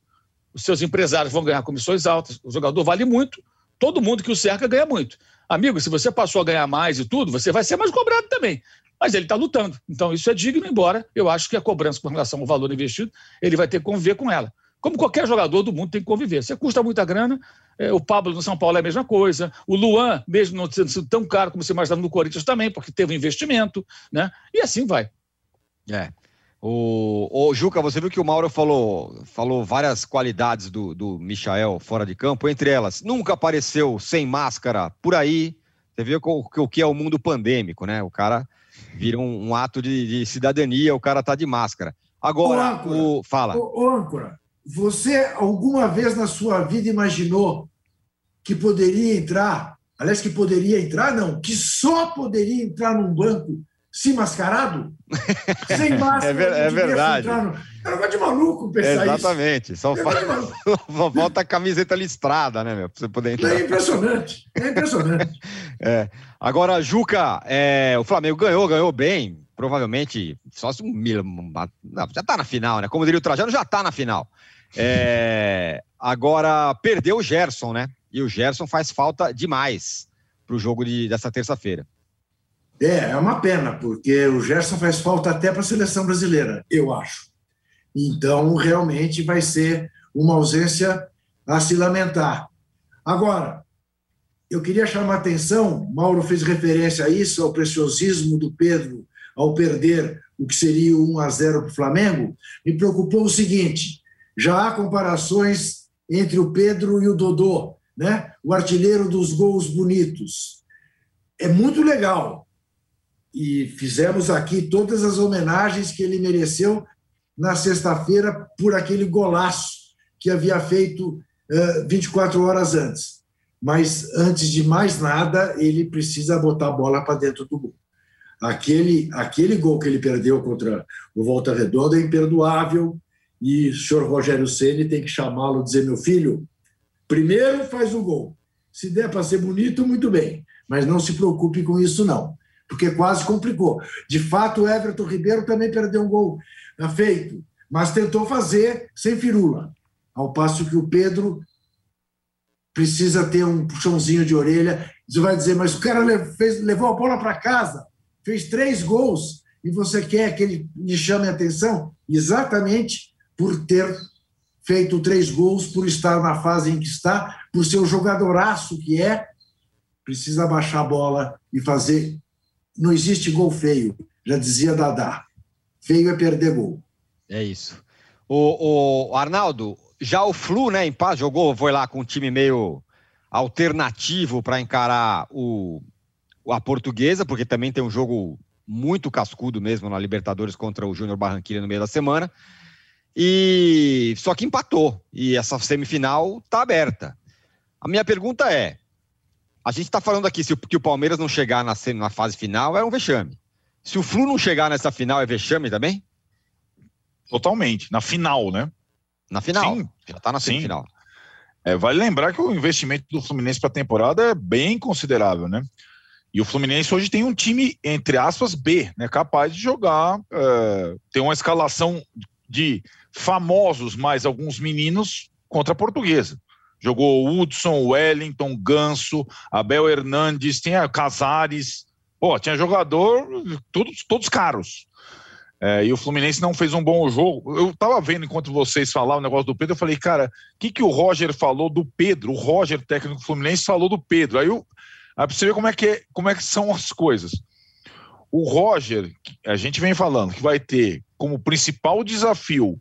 Os seus empresários vão ganhar comissões altas, o jogador vale muito, todo mundo que o cerca ganha muito. Amigo, se você passou a ganhar mais e tudo, você vai ser mais cobrado também. Mas ele está lutando. Então, isso é digno, embora eu acho que a cobrança com relação ao valor investido, ele vai ter que conviver com ela. Como qualquer jogador do mundo tem que conviver. Você custa muita grana, é, o Pablo no São Paulo é a mesma coisa, o Luan, mesmo não sendo tão caro como você imaginava no Corinthians também, porque teve um investimento, né? E assim vai. É. O, o Juca, você viu que o Mauro falou, falou várias qualidades do, do Michael fora de campo, entre elas, nunca apareceu sem máscara por aí. Você viu o, o que é o mundo pandêmico, né? O cara vira um, um ato de, de, cidadania, o cara tá de máscara. Agora, o, fala. Ô, ô, âncora, você alguma vez na sua vida imaginou que poderia entrar, aliás, que poderia entrar, não, que só poderia entrar num banco se mascarado? Sem máscara. é, ver, é verdade. No... É um de maluco pensar Exatamente. isso. Só, Só falta a camiseta listrada, né, meu? Pra você poder entrar. É impressionante. É impressionante. é. Agora, Juca, é, o Flamengo ganhou, ganhou bem. Provavelmente, só se um. Já tá na final, né? Como diria o Trajano, já tá na final. É, agora, perdeu o Gerson, né? E o Gerson faz falta demais para o jogo de, dessa terça-feira. É, é uma pena, porque o Gerson faz falta até para a seleção brasileira, eu acho. Então, realmente vai ser uma ausência a se lamentar. Agora, eu queria chamar a atenção, Mauro fez referência a isso, ao preciosismo do Pedro ao perder o que seria 1 a 0 para o Flamengo, me preocupou o seguinte: já há comparações entre o Pedro e o Dodô, né? o artilheiro dos gols bonitos. É muito legal, e fizemos aqui todas as homenagens que ele mereceu na sexta-feira por aquele golaço que havia feito uh, 24 horas antes. Mas, antes de mais nada, ele precisa botar a bola para dentro do gol. Aquele, aquele gol que ele perdeu contra o Volta Redonda é imperdoável e o senhor Rogério Ceni tem que chamá-lo e dizer: meu filho, primeiro faz o gol. Se der para ser bonito, muito bem, mas não se preocupe com isso, não porque quase complicou. De fato, o Everton Ribeiro também perdeu um gol feito, mas tentou fazer sem firula. Ao passo que o Pedro precisa ter um puxãozinho de orelha. Você vai dizer, mas o cara fez, levou a bola para casa, fez três gols, e você quer que ele lhe chame a atenção? Exatamente por ter feito três gols, por estar na fase em que está, por ser o jogadoraço que é, precisa baixar a bola e fazer não existe gol feio, já dizia Dadá. Feio é perder gol. É isso. O, o Arnaldo, já o Flu, né, em paz, jogou, foi lá com um time meio alternativo para encarar o, a portuguesa, porque também tem um jogo muito cascudo mesmo na Libertadores contra o Júnior Barranquilla no meio da semana. E só que empatou. E essa semifinal está aberta. A minha pergunta é: a gente está falando aqui se que o Palmeiras não chegar na, na fase final é um vexame. Se o Flu não chegar nessa final é vexame também? Totalmente. Na final, né? Na final. Sim. Já está na semifinal. É, vale lembrar que o investimento do Fluminense para a temporada é bem considerável, né? E o Fluminense hoje tem um time, entre aspas, B, né? Capaz de jogar, é, tem uma escalação de famosos mais alguns meninos contra a portuguesa. Jogou Hudson, Wellington, Ganso, Abel Hernandes, tinha Casares. Pô, tinha jogador, todos, todos caros. É, e o Fluminense não fez um bom jogo. Eu tava vendo enquanto vocês falavam o negócio do Pedro, eu falei, cara, o que, que o Roger falou do Pedro? O Roger, técnico do Fluminense, falou do Pedro. Aí, eu, aí você vê como é, que é, como é que são as coisas. O Roger, a gente vem falando que vai ter como principal desafio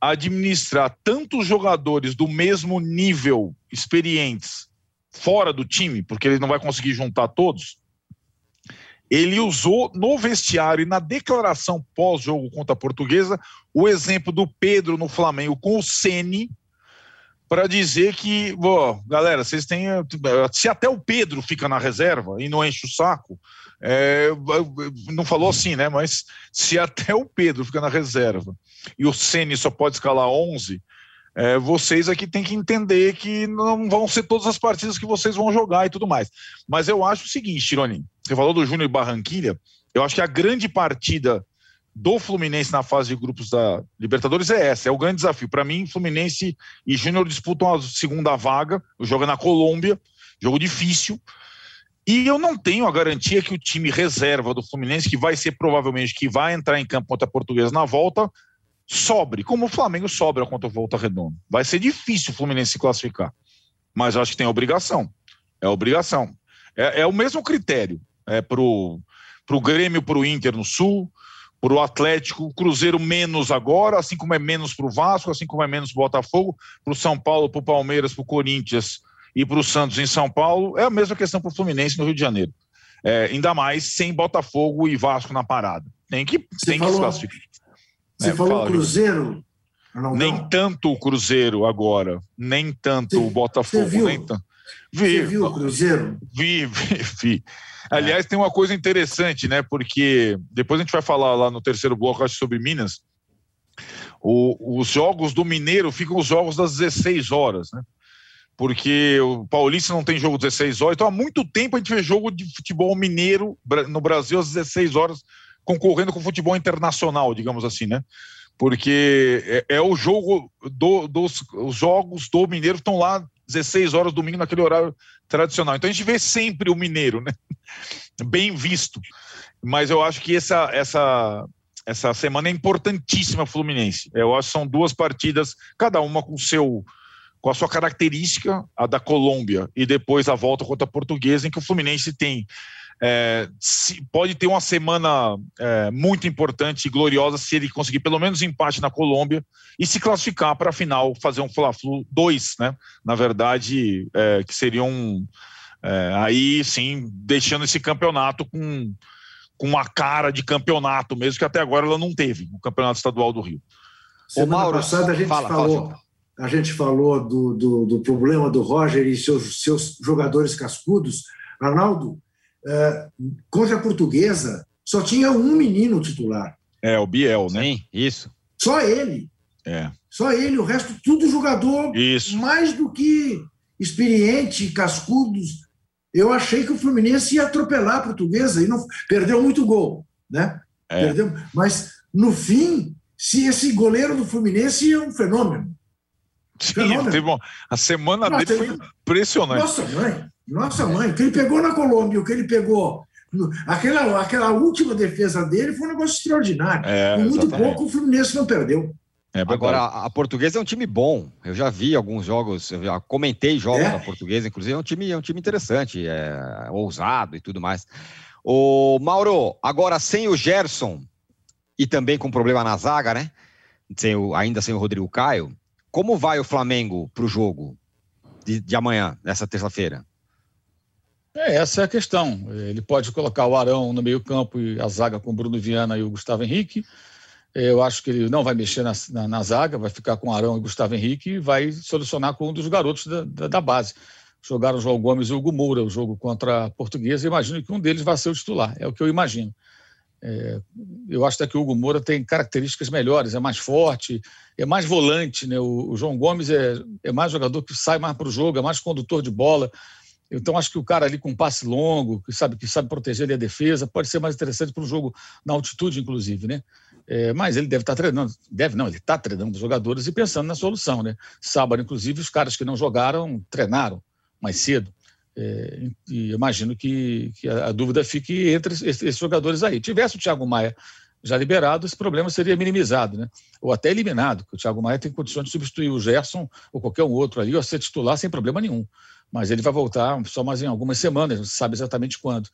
administrar tantos jogadores do mesmo nível experientes fora do time, porque ele não vai conseguir juntar todos, ele usou no vestiário e na declaração pós-jogo contra a Portuguesa o exemplo do Pedro no Flamengo com o Ceni para dizer que, ó, galera, vocês têm. Se até o Pedro fica na reserva e não enche o saco, é, não falou assim, né? Mas se até o Pedro fica na reserva e o Ceni só pode escalar 11, é, vocês aqui têm que entender que não vão ser todas as partidas que vocês vão jogar e tudo mais. Mas eu acho o seguinte, Tironi, você falou do Júnior Barranquilha, eu acho que a grande partida do Fluminense na fase de grupos da Libertadores é essa, é o grande desafio. Para mim, Fluminense e Júnior disputam a segunda vaga, o jogo é na Colômbia, jogo difícil. E eu não tenho a garantia que o time reserva do Fluminense, que vai ser provavelmente que vai entrar em campo contra a Portuguesa na volta, sobre, como o Flamengo sobra contra o Volta Redonda. Vai ser difícil o Fluminense se classificar. Mas acho que tem obrigação. É obrigação. É, é o mesmo critério. É pro, pro Grêmio, pro Inter no Sul, pro Atlético, Cruzeiro menos agora, assim como é menos pro Vasco, assim como é menos pro Botafogo, pro São Paulo, pro Palmeiras, pro Corinthians e pro Santos em São Paulo. É a mesma questão pro Fluminense no Rio de Janeiro. É, ainda mais sem Botafogo e Vasco na parada. Tem que, tem falou, que se classificar. Você é, falou fala, Cruzeiro? Não, nem não. tanto o Cruzeiro agora, nem tanto o Botafogo. Você viu, nem tanto. Vi, você viu o Cruzeiro? Vi, vi, vi. Aliás, é. tem uma coisa interessante, né? Porque depois a gente vai falar lá no terceiro bloco, acho, sobre Minas. O, os jogos do Mineiro ficam os jogos das 16 horas, né? Porque o Paulista não tem jogo 16 horas, então há muito tempo a gente vê jogo de futebol mineiro no Brasil às 16 horas concorrendo com o futebol internacional, digamos assim, né? Porque é, é o jogo do, dos os jogos do Mineiro estão lá 16 horas domingo naquele horário tradicional. Então a gente vê sempre o Mineiro, né? Bem visto. Mas eu acho que essa essa essa semana é importantíssima Fluminense. Eu acho que são duas partidas, cada uma com seu com a sua característica, a da Colômbia, e depois a volta contra a Portuguesa, em que o Fluminense tem é, se, pode ter uma semana é, muito importante e gloriosa se ele conseguir pelo menos empate na Colômbia e se classificar para a final, fazer um Fla-Flu 2, né? Na verdade, é, que seria um. É, aí sim, deixando esse campeonato com, com uma cara de campeonato mesmo, que até agora ela não teve, o Campeonato Estadual do Rio. Semana Mauro, passada a gente fala, falou. Fala, a gente falou do, do, do, problema do Roger e seus, seus jogadores cascudos. Arnaldo, uh, contra a portuguesa, só tinha um menino titular. É, o Biel, né? Sim, isso. Só ele. É. Só ele, o resto tudo jogador isso. mais do que experiente, cascudos. Eu achei que o Fluminense ia atropelar a portuguesa e não perdeu muito gol, né? É. Perdeu, mas no fim, se esse goleiro do Fluminense é um fenômeno. Sim. Teve uma, a semana Nossa, dele foi impressionante. Nossa, mãe. Nossa mãe, o que ele pegou na Colômbia, o que ele pegou. Aquela, aquela última defesa dele foi um negócio extraordinário. É, muito pouco o Fluminense não perdeu. É Agora, a Portuguesa é um time bom. Eu já vi alguns jogos, eu já comentei jogos é. da Portuguesa, inclusive é um time, é um time interessante, é ousado e tudo mais. O Mauro, agora sem o Gerson e também com problema na zaga, né? Sem o, ainda sem o Rodrigo Caio, como vai o Flamengo para o jogo de, de amanhã, nessa terça-feira? É, essa é a questão. Ele pode colocar o Arão no meio-campo e a zaga com o Bruno Viana e o Gustavo Henrique. Eu acho que ele não vai mexer na, na, na zaga, vai ficar com o Arão e o Gustavo Henrique e vai solucionar com um dos garotos da, da, da base. Jogaram o João Gomes e o Hugo Moura, o jogo contra a Portuguesa. Imagino que um deles vai ser o titular, é o que eu imagino. É, eu acho até que o Hugo Moura tem características melhores, é mais forte, é mais volante. Né? O, o João Gomes é, é mais jogador que sai mais para o jogo, é mais condutor de bola. Então, acho que o cara ali com passe longo, que sabe, que sabe proteger ali a defesa, pode ser mais interessante para o jogo na altitude, inclusive, né? É, mas ele deve estar tá treinando, deve não, ele está treinando os jogadores e pensando na solução, né? Sábado, inclusive, os caras que não jogaram treinaram mais cedo. É, e imagino que, que a, a, dúvida fique entre esses, esses, jogadores aí. Tivesse o Thiago Maia já liberado, esse problema seria minimizado, né? Ou até eliminado, porque o Thiago Maia tem condições de substituir o Gerson ou qualquer um outro ali, ou ser titular sem problema nenhum mas ele vai voltar só mais em algumas semanas, não se sabe exatamente quando.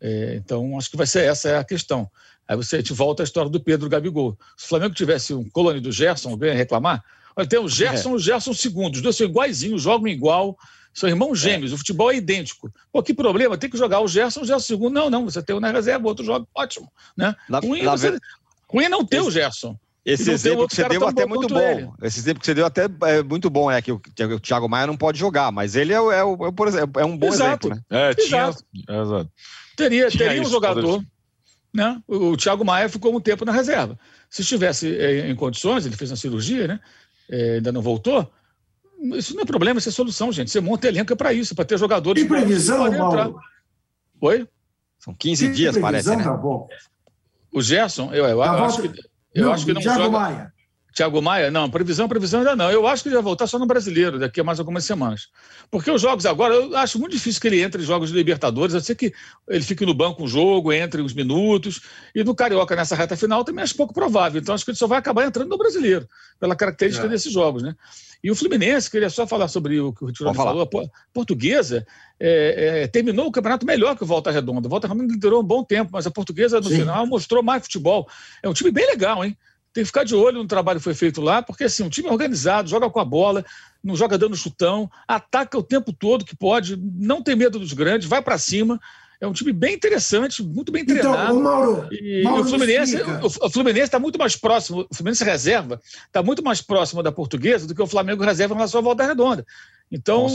É, então, acho que vai ser essa é a questão. Aí você te volta à história do Pedro Gabigol. Se o Flamengo tivesse um colônia do Gerson, alguém ia reclamar? Olha, tem o Gerson e é. o Gerson segundo. Os dois são iguaizinhos, jogam igual, são irmãos é. gêmeos, é. o futebol é idêntico. Pô, que problema? Tem que jogar o Gerson, o Gerson segundo. Não, não, você tem um na reserva, outro joga, ótimo. Né? Na, ruim, na você, ruim é não ter o Gerson. Esse exemplo que você deu até muito bom. Ele. Esse exemplo que você deu até é muito bom, é que o, o Thiago Maia não pode jogar, mas ele é, é, é, por exemplo, é um bom exato. exemplo, né? É, tinha, exato. Teria, tinha teria um jogador, né? O, o Thiago Maia ficou um tempo na reserva. Se estivesse é, em condições, ele fez uma cirurgia, né? É, ainda não voltou. Isso não é problema, isso é solução, gente. Você monta elenco para isso, para ter jogadores. Tem previsão, Paulo? Oi? São 15 Tem dias, parece, né? Tá bom. O Gerson, eu, eu, eu acho que eu não, acho que não Thiago joga. Maia. Thiago Maia, não, previsão, previsão ainda não. Eu acho que ele vai voltar só no brasileiro, daqui a mais algumas semanas. Porque os jogos agora, eu acho muito difícil que ele entre em jogos de Libertadores, a ser que ele fique no banco um jogo, entre uns minutos. E no Carioca, nessa reta final, também acho pouco provável. Então, acho que ele só vai acabar entrando no brasileiro, pela característica é. desses jogos, né? E o Fluminense, queria só falar sobre o que o Tironi falou, a portuguesa é, é, terminou o campeonato melhor que o Volta Redonda. O Volta Redonda liderou um bom tempo, mas a portuguesa, no Sim. final, mostrou mais futebol. É um time bem legal, hein? Tem que ficar de olho no trabalho que foi feito lá, porque assim, um time organizado, joga com a bola, não joga dando chutão, ataca o tempo todo que pode, não tem medo dos grandes, vai para cima. É um time bem interessante, muito bem então, treinado. Então, Mauro, e, Mauro o Fluminense o, Fluminense está muito mais próximo, o Fluminense reserva está muito mais próximo da portuguesa do que o Flamengo reserva em relação à volta redonda. Então,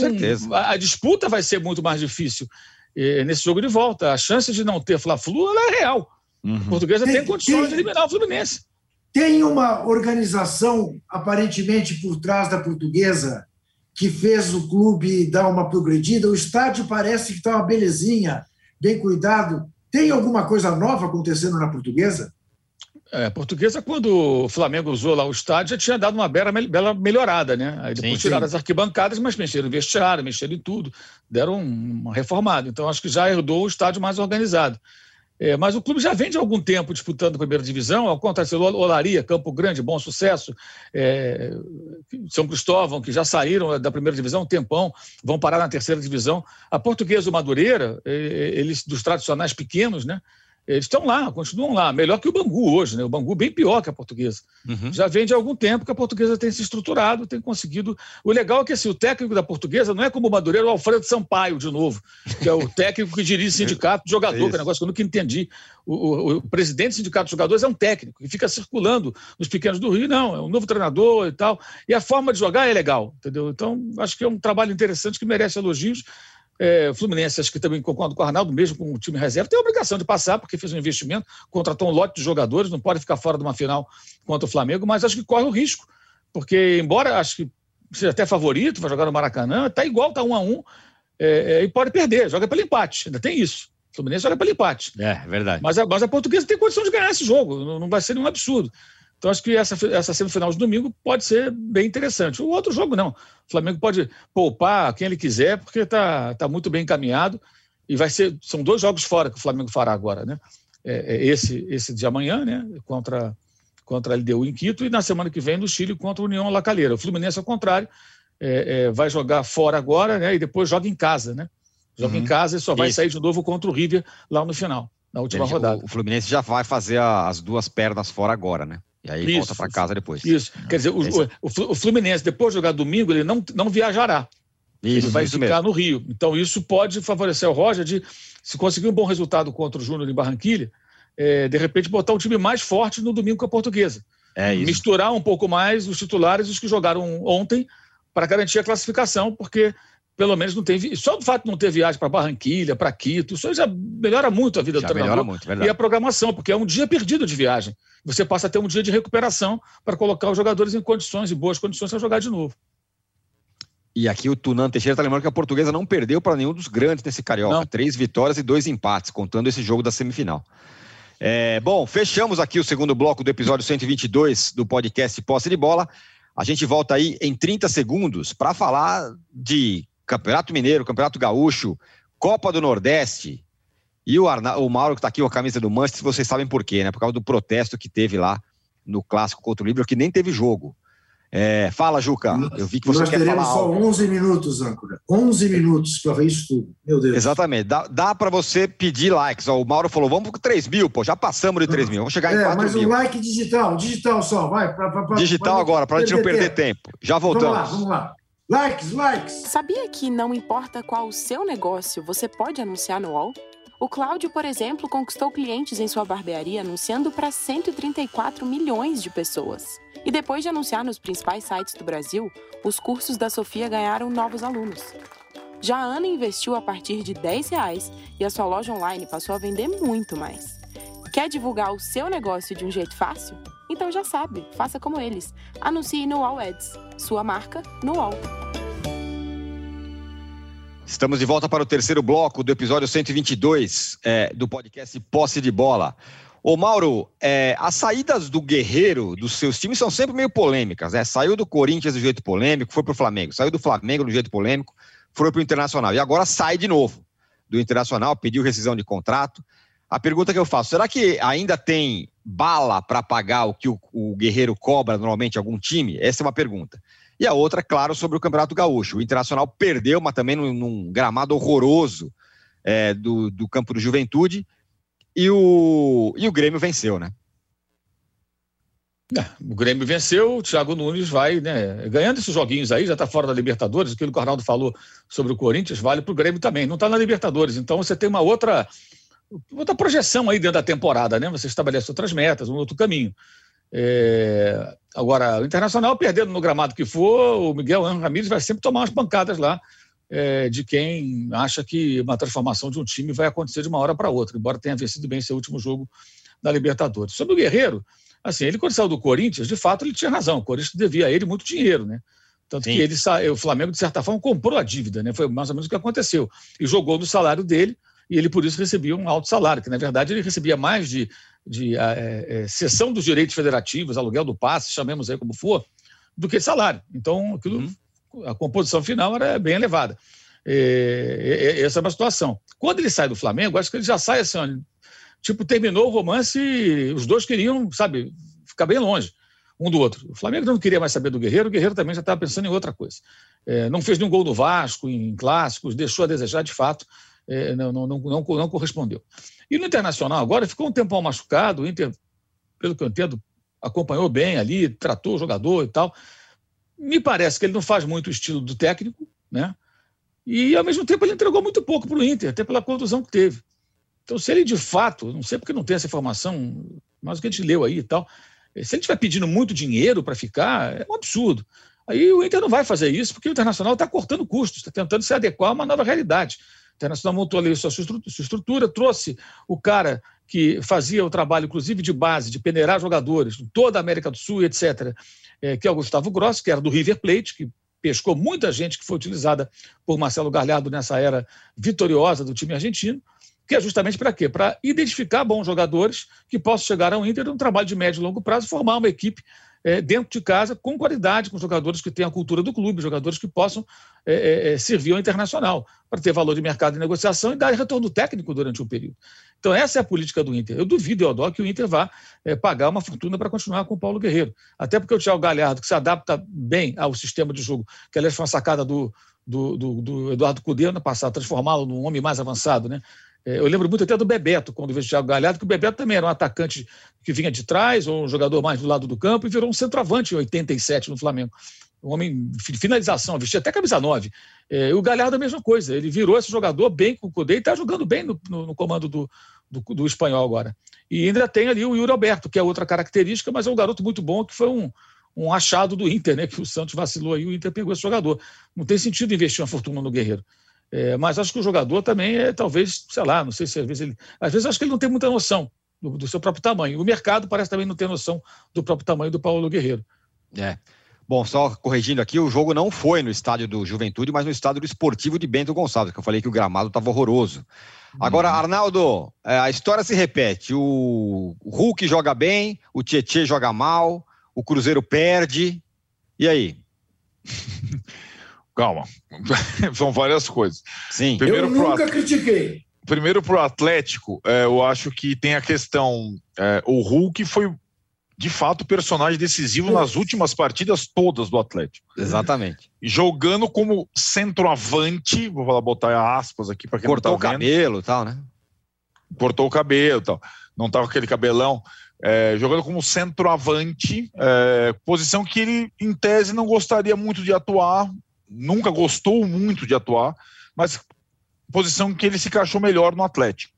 a, a, disputa vai ser muito mais difícil eh, nesse jogo de volta. A chance de não ter Fla-Flu é real. Uhum. A portuguesa tem, tem condições tem, de eliminar o Fluminense. Tem uma organização, aparentemente por trás da portuguesa, que fez o clube dar uma progredida. O estádio parece que está uma belezinha, bem cuidado. Tem alguma coisa nova acontecendo na portuguesa? É, a portuguesa, quando o Flamengo usou lá o estádio, já tinha dado uma bela, bela melhorada, né? Aí depois sim, tiraram sim. as arquibancadas, mas mexeram em vestiário, mexeram em tudo, deram uma reformada. Então, acho que já herdou o estádio mais organizado. É, mas o clube já vem de algum tempo disputando a primeira divisão, ao contrário, Olaria, Campo Grande, bom sucesso, é, São Cristóvão, que já saíram da primeira divisão um tempão, vão parar na terceira divisão. A Portuguesa o Madureira, é, eles dos tradicionais pequenos, né? Eles estão lá, continuam lá. Melhor que o Bangu hoje, né? O Bangu bem pior que a portuguesa. Uhum. Já vem de algum tempo que a portuguesa tem se estruturado, tem conseguido. O legal é que assim, o técnico da portuguesa não é como o Madureira, o Alfredo Sampaio, de novo, que é o técnico que dirige sindicato de jogador, é que é um negócio que eu nunca entendi. O, o, o, presidente do sindicato de jogadores é um técnico que fica circulando nos pequenos do Rio, não, é um novo treinador e tal. E a forma de jogar é legal, entendeu? Então, acho que é um trabalho interessante que merece elogios. É, o Fluminense, acho que também concordo com o Arnaldo, mesmo com o time reserva, tem a obrigação de passar, porque fez um investimento, contratou um lote de jogadores, não pode ficar fora de uma final contra o Flamengo, mas acho que corre o risco, porque, embora acho que seja até favorito, vai jogar no Maracanã, está igual, está um a um, é, é, e pode perder, joga pelo empate, ainda tem isso. O Fluminense joga pelo empate. É, verdade. Mas a, mas a portuguesa tem condição de ganhar esse jogo, não, não vai ser nenhum absurdo. Então, acho que essa, essa semifinal de domingo pode ser bem interessante. O outro jogo, não. O Flamengo pode poupar quem ele quiser, porque está tá muito bem encaminhado. E vai ser. São dois jogos fora que o Flamengo fará agora, né? É, é esse, esse de amanhã, né? Contra, contra a LDU em Quito, e na semana que vem no Chile contra a União La Calera. O Fluminense, ao contrário, é, é, vai jogar fora agora, né? E depois joga em casa, né? Joga uhum. em casa e só vai Isso. sair de novo contra o River lá no final, na última rodada. O Fluminense já vai fazer as duas pernas fora agora, né? E aí isso, volta para casa depois. Isso. Quer dizer, o, é o, Fluminense, depois de jogar domingo, ele não, não viajará. Isso, ele vai isso ficar mesmo. no Rio. Então, isso pode favorecer o Roger de, se conseguir um bom resultado contra o Júnior em Barranquilha, é, de repente botar um time mais forte no domingo com a portuguesa. É Misturar um pouco mais os titulares os que jogaram ontem para garantir a classificação, porque pelo menos não tem. Só o fato de não ter viagem para Barranquilha, para Quito, isso já melhora muito a vida já do treinador muito, e a programação, porque é um dia perdido de viagem. Você passa a ter um dia de recuperação para colocar os jogadores em condições e boas condições para jogar de novo. E aqui o Tunan Teixeira está lembrando que a portuguesa não perdeu para nenhum dos grandes nesse Carioca. Não. Três vitórias e dois empates, contando esse jogo da semifinal. É, bom, fechamos aqui o segundo bloco do episódio 122 do podcast Posse de Bola. A gente volta aí em 30 segundos para falar de Campeonato Mineiro, Campeonato Gaúcho, Copa do Nordeste. E o, Arna, o Mauro, que está aqui com a camisa do Manchester, vocês sabem por quê, né? Por causa do protesto que teve lá no clássico contra o Liverpool, que nem teve jogo. É, fala, Juca. Eu vi que você Nós quer teremos só 11 minutos, âncora. 11 minutos para ver isso tudo. Meu Deus. Exatamente. Dá, dá para você pedir likes. Ó, o Mauro falou: vamos com 3 mil, pô. Já passamos de 3 mil. Vamos chegar em é, 4 mas mil. Mas o like digital, digital só, vai. Pra, pra, pra, digital agora, para a gente não perder tempo. tempo. Já voltamos. Vamos lá, vamos lá. Likes, likes! Sabia que não importa qual o seu negócio, você pode anunciar no UOL? O Cláudio, por exemplo, conquistou clientes em sua barbearia anunciando para 134 milhões de pessoas. E depois de anunciar nos principais sites do Brasil, os cursos da Sofia ganharam novos alunos. Já a Ana investiu a partir de 10 reais e a sua loja online passou a vender muito mais. Quer divulgar o seu negócio de um jeito fácil? Então já sabe, faça como eles. Anuncie no All Ads. Sua marca no All. Estamos de volta para o terceiro bloco do episódio 122 é, do podcast Posse de Bola. Ô Mauro, é, as saídas do Guerreiro dos seus times são sempre meio polêmicas, né? Saiu do Corinthians do jeito polêmico, foi pro Flamengo. Saiu do Flamengo do jeito polêmico, foi pro Internacional. E agora sai de novo do Internacional, pediu rescisão de contrato. A pergunta que eu faço, será que ainda tem bala para pagar o que o, o Guerreiro cobra normalmente algum time? Essa é uma pergunta. E a outra, claro, sobre o Campeonato Gaúcho. O Internacional perdeu, mas também num, num gramado horroroso é, do, do campo do Juventude. E o, e o Grêmio venceu, né? É, o Grêmio venceu, o Thiago Nunes vai, né? Ganhando esses joguinhos aí, já está fora da Libertadores. Aquilo que o Arnaldo falou sobre o Corinthians vale para o Grêmio também. Não está na Libertadores. Então você tem uma outra, outra projeção aí dentro da temporada, né? Você estabelece outras metas, um outro caminho. É... Agora, o Internacional perdendo no gramado que for, o Miguel Ramírez vai sempre tomar umas pancadas lá é, de quem acha que uma transformação de um time vai acontecer de uma hora para outra, embora tenha vencido bem seu último jogo da Libertadores. Sobre o Guerreiro, assim, ele quando saiu do Corinthians, de fato ele tinha razão, o Corinthians devia a ele muito dinheiro, né? Tanto Sim. que ele o Flamengo, de certa forma, comprou a dívida, né? Foi mais ou menos o que aconteceu. E jogou no salário dele, e ele por isso recebia um alto salário, que na verdade ele recebia mais de de é, é, cessão dos direitos federativos, aluguel do passe, chamemos aí como for, do que salário. Então, aquilo, uhum. a composição final era bem elevada. É, essa é uma situação. Quando ele sai do Flamengo, acho que ele já sai assim, tipo, terminou o romance e os dois queriam, sabe, ficar bem longe um do outro. O Flamengo não queria mais saber do Guerreiro, o Guerreiro também já estava pensando em outra coisa. É, não fez nenhum gol no Vasco, em clássicos, deixou a desejar de fato, é, não, não, não, não, correspondeu. E no Internacional agora ficou um tempão machucado, o Inter, pelo que eu entendo, acompanhou bem ali, tratou o jogador e tal. Me parece que ele não faz muito o estilo do técnico, né? E ao mesmo tempo ele entregou muito pouco para o Inter, até pela contusão que teve. Então, se ele de fato, não sei porque não tem essa informação, mas o que a gente leu aí e tal, se ele estiver pedindo muito dinheiro para ficar, é um absurdo. Aí o Inter não vai fazer isso, porque o Internacional está cortando custos, está tentando se adequar a uma nova realidade. Internacional montou ali sua, sua estrutura, trouxe o cara que fazia o trabalho, inclusive de base, de peneirar jogadores, toda a América do Sul, etc., é, que é o Gustavo Grossi, que era do River Plate, que pescou muita gente que foi utilizada por Marcelo Galhardo nessa era vitoriosa do time argentino, que é justamente para quê? Para identificar bons jogadores que possam chegar ao Inter num trabalho de médio e longo prazo, formar uma equipe é, dentro de casa, com qualidade, com jogadores que tenham a cultura do clube, jogadores que possam é, é, é, servir ao internacional, para ter valor de mercado e negociação e dar retorno técnico durante um período. Então, essa é a política do Inter. Eu duvido, Eudó, que o Inter vá é, pagar uma fortuna para continuar com o Paulo Guerreiro. Até porque o Thiago Galhardo, que se adapta bem ao sistema de jogo, que aliás foi uma sacada do, do, do, do Eduardo Cudê no passado, transformá-lo num homem mais avançado, né? É, eu lembro muito até do Bebeto, quando vejo o Thiago Galhardo, que o Bebeto também era um atacante que vinha de trás, ou um jogador mais do lado do campo, e virou um centroavante em 87 no Flamengo. Um homem de finalização, vestia até camisa 9. É, o Galhardo a mesma coisa, ele virou esse jogador bem com o Cudê e está jogando bem no, no, no comando do, do, do, espanhol agora. E ainda tem ali o Yuri Alberto, que é outra característica, mas é um garoto muito bom, que foi um, um achado do Inter, né? Que o Santos vacilou aí, o Inter pegou esse jogador. Não tem sentido investir uma fortuna no Guerreiro. É, mas acho que o jogador também é, talvez, sei lá, não sei se às vezes ele. Às vezes acho que ele não tem muita noção do, do seu próprio tamanho. O mercado parece também não ter noção do próprio tamanho do Paulo Guerreiro. É. Bom, só corrigindo aqui, o jogo não foi no estádio do Juventude, mas no estádio do Esportivo de Bento Gonçalves, que eu falei que o gramado estava horroroso. Agora, uhum. Arnaldo, é, a história se repete. O Hulk joga bem, o Tietê joga mal, o Cruzeiro perde. E aí? Calma, são várias coisas. Sim. Primeiro eu nunca critiquei. Primeiro para o Atlético, é, eu acho que tem a questão. É, o Hulk foi de fato personagem decisivo nas últimas partidas todas do Atlético. Exatamente. Jogando como centroavante, vou falar, botar aspas aqui para quem Cortou não tá o cabelo e tal, né? Cortou o cabelo e tal. Não tava com aquele cabelão. É, jogando como centroavante, é, posição que ele, em tese, não gostaria muito de atuar, nunca gostou muito de atuar, mas posição que ele se encaixou melhor no Atlético.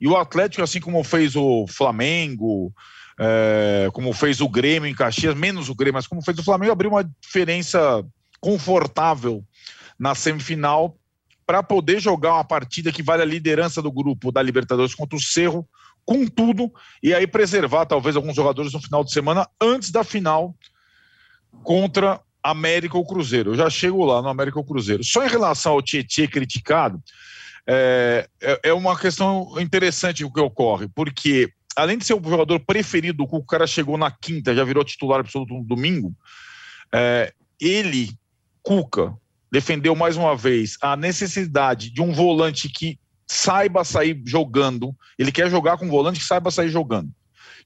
E o Atlético, assim como fez o Flamengo, é, como fez o Grêmio em Caxias, menos o Grêmio, mas como fez o Flamengo, abriu uma diferença confortável na semifinal para poder jogar uma partida que vale a liderança do grupo da Libertadores contra o Cerro, com tudo, e aí preservar talvez alguns jogadores no final de semana antes da final contra América ou Cruzeiro. Eu já chego lá no América ou Cruzeiro. Só em relação ao Tietchan criticado, é, é, é uma questão interessante o que ocorre, porque além de ser o jogador preferido do Cuca, o cara chegou na quinta, já virou titular absoluto no domingo. É, ele, Cuca, defendeu mais uma vez a necessidade de um volante que saiba sair jogando. Ele quer jogar com um volante que saiba sair jogando.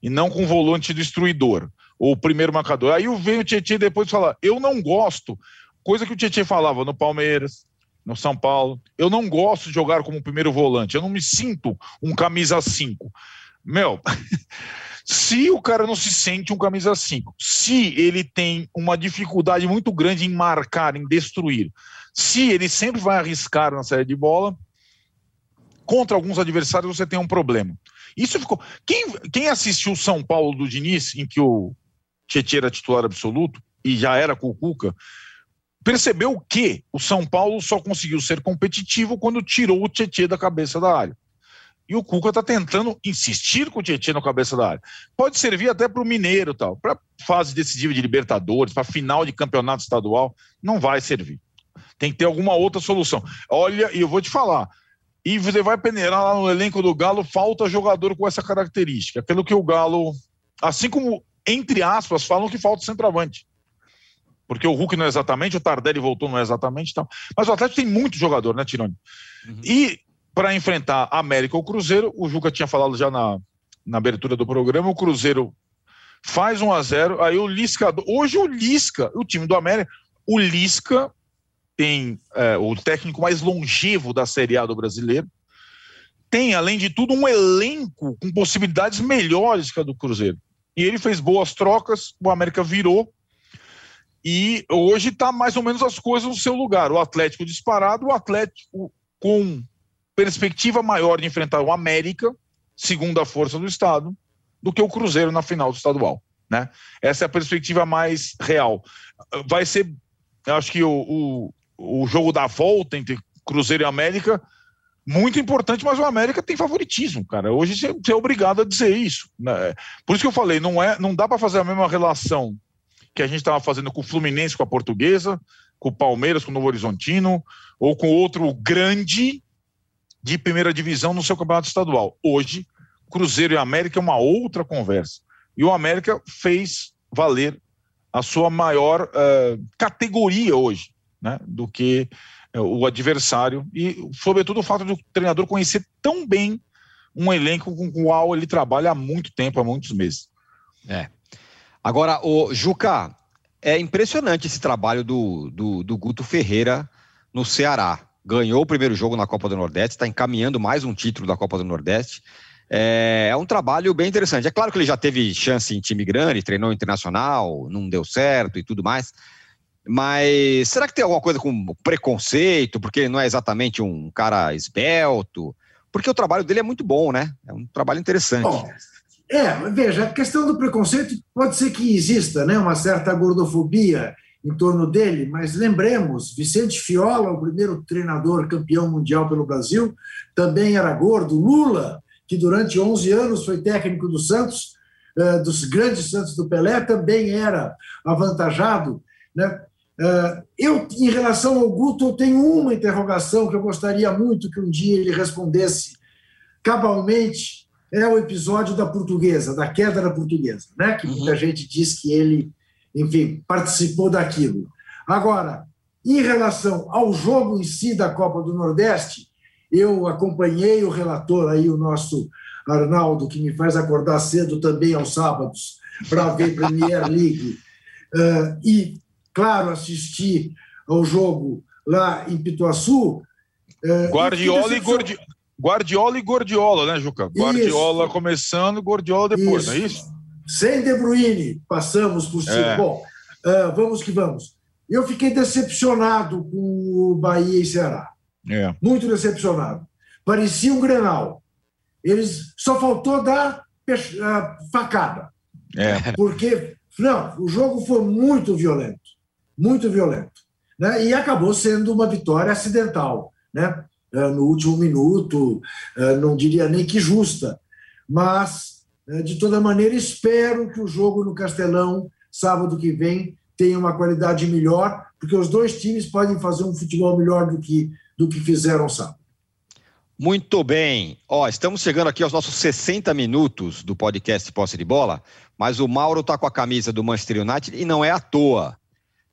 E não com um volante destruidor, o primeiro marcador. Aí vem o Tietchan depois falar: eu não gosto, coisa que o Tietchan falava no Palmeiras, no São Paulo. Eu não gosto de jogar como primeiro volante, eu não me sinto um camisa 5. Meu, se o cara não se sente um camisa 5, se ele tem uma dificuldade muito grande em marcar, em destruir, se ele sempre vai arriscar na série de bola, contra alguns adversários você tem um problema. Isso ficou. Quem, quem assistiu o São Paulo do Diniz, em que o Tietchan era titular absoluto e já era com o Cuca, percebeu que o São Paulo só conseguiu ser competitivo quando tirou o Tietchan da cabeça da área. E o Cuca está tentando insistir com o Tietchan na cabeça da área. Pode servir até para o Mineiro, tal, para fase decisiva de Libertadores, para final de campeonato estadual, não vai servir. Tem que ter alguma outra solução. Olha, e eu vou te falar, e você vai peneirar lá no elenco do Galo, falta jogador com essa característica. Aquilo que o Galo, assim como, entre aspas, falam que falta centroavante porque o Hulk não é exatamente, o Tardelli voltou não é exatamente, então. mas o Atlético tem muito jogador, né, Tironi? Uhum. E para enfrentar a América ou o Cruzeiro, o Juca tinha falado já na, na abertura do programa, o Cruzeiro faz 1 a 0 aí o Lisca, hoje o Lisca, o time do América, o Lisca tem é, o técnico mais longevo da Série A do brasileiro, tem, além de tudo, um elenco com possibilidades melhores que a do Cruzeiro. E ele fez boas trocas, o América virou, e hoje está mais ou menos as coisas no seu lugar. O Atlético disparado, o Atlético com perspectiva maior de enfrentar o América, segunda força do Estado, do que o Cruzeiro na final do estadual. Né? Essa é a perspectiva mais real. Vai ser, acho que o, o, o jogo da volta entre Cruzeiro e América muito importante, mas o América tem favoritismo, cara. Hoje você é obrigado a dizer isso. Né? Por isso que eu falei, não é, não dá para fazer a mesma relação que a gente estava fazendo com o Fluminense, com a Portuguesa, com o Palmeiras, com o Novo Horizontino, ou com outro grande de primeira divisão no seu campeonato estadual. Hoje, Cruzeiro e América é uma outra conversa. E o América fez valer a sua maior uh, categoria hoje, né, do que o adversário. E, sobretudo, o fato do treinador conhecer tão bem um elenco com o qual ele trabalha há muito tempo, há muitos meses. É. Agora, o Juca, é impressionante esse trabalho do, do, do Guto Ferreira no Ceará. Ganhou o primeiro jogo na Copa do Nordeste, está encaminhando mais um título da Copa do Nordeste. É, é, um trabalho bem interessante. É claro que ele já teve chance em time grande, treinou internacional, não deu certo e tudo mais. Mas será que tem alguma coisa com preconceito? Porque ele não é exatamente um cara esbelto? Porque o trabalho dele é muito bom, né? É um trabalho interessante. Bom, é, veja, a questão do preconceito pode ser que exista né, uma certa gordofobia em torno dele, mas lembremos, Vicente Fiola, o primeiro treinador campeão mundial pelo Brasil, também era gordo. Lula, que durante 11 anos foi técnico do Santos, eh, dos grandes Santos do Pelé, também era avantajado. Né? Eh, eu, em relação ao Guto, eu tenho uma interrogação que eu gostaria muito que um dia ele respondesse cabalmente, é o episódio da portuguesa, da queda da portuguesa, né? que muita uhum. gente diz que ele, enfim, participou daquilo. Agora, em relação ao jogo em si da Copa do Nordeste, eu acompanhei o relator aí, o nosso Arnaldo, que me faz acordar cedo também aos sábados para ver Premier League. Uh, e, claro, assisti ao jogo lá em Pituaçu. Uh, Guardiola e, Guardiola. Guardiola e Gordiola, né, Juca? Guardiola isso. começando, Gordiola depois, isso. não é isso? Sem De Bruyne, passamos por cima. É. Bom, uh, vamos que vamos. Eu fiquei decepcionado com o Bahia e Ceará. É. Muito decepcionado. Parecia um Grenal. Eles só faltou dar facada. É. Porque, não, o jogo foi muito violento. Muito violento. Né? E acabou sendo uma vitória acidental. Né? É, no último minuto, é, não diria nem que justa, mas, é, de toda maneira, espero que o jogo no Castelão, sábado que vem, tenha uma qualidade melhor, porque os dois times podem fazer um futebol melhor do que, do que fizeram sábado. Muito bem. Ó, estamos chegando aqui aos nossos 60 minutos do podcast Posse de Bola, mas o Mauro está com a camisa do Manchester United e não é à toa.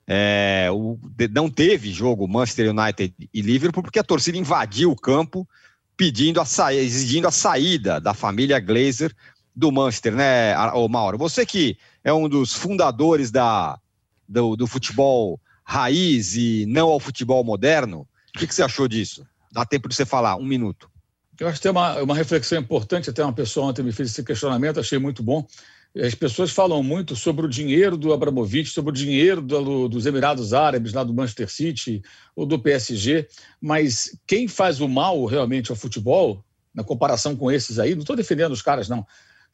É, o, não teve jogo Manchester United e Liverpool porque a torcida invadiu o campo pedindo a sa... exigindo a saída da família Glazer do Manchester, né, o Mauro? Você que é um dos fundadores da, do, do futebol raiz e não ao futebol moderno, o que, que você achou disso? Dá tempo de você falar, um minuto. Eu acho que tem uma, uma reflexão importante, até uma pessoa ontem me fez esse questionamento, achei muito bom. As pessoas falam muito sobre o dinheiro do Abramovich, sobre o dinheiro do, dos Emirados Árabes, lá do Manchester City ou do PSG, mas quem faz o mal realmente ao futebol, na comparação com esses aí, não estou defendendo os caras, não,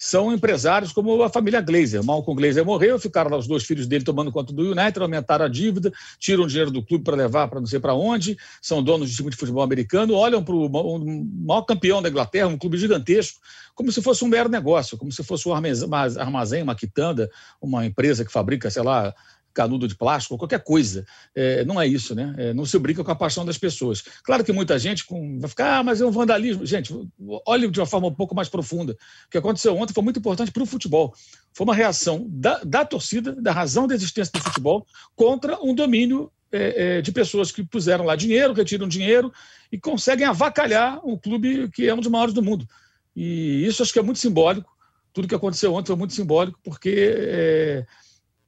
são empresários como a família Glazer. Malcolm Glazer morreu, ficaram lá os dois filhos dele tomando conta do United, aumentaram a dívida, tiram o dinheiro do clube para levar para não sei para onde, são donos de time de futebol americano, olham para o maior campeão da Inglaterra, um clube gigantesco, como se fosse um mero negócio, como se fosse um armazém, uma quitanda, uma empresa que fabrica, sei lá, canudo de plástico, qualquer coisa. É, não é isso, né? É, não se brinca com a paixão das pessoas. Claro que muita gente com, vai ficar, ah, mas é um vandalismo. Gente, olhe de uma forma um pouco mais profunda. O que aconteceu ontem foi muito importante para o futebol. Foi uma reação da, da torcida, da razão da existência do futebol, contra um domínio é, é, de pessoas que puseram lá dinheiro, retiram dinheiro e conseguem avacalhar um clube que é um dos maiores do mundo. E isso acho que é muito simbólico. Tudo que aconteceu ontem foi muito simbólico, porque é,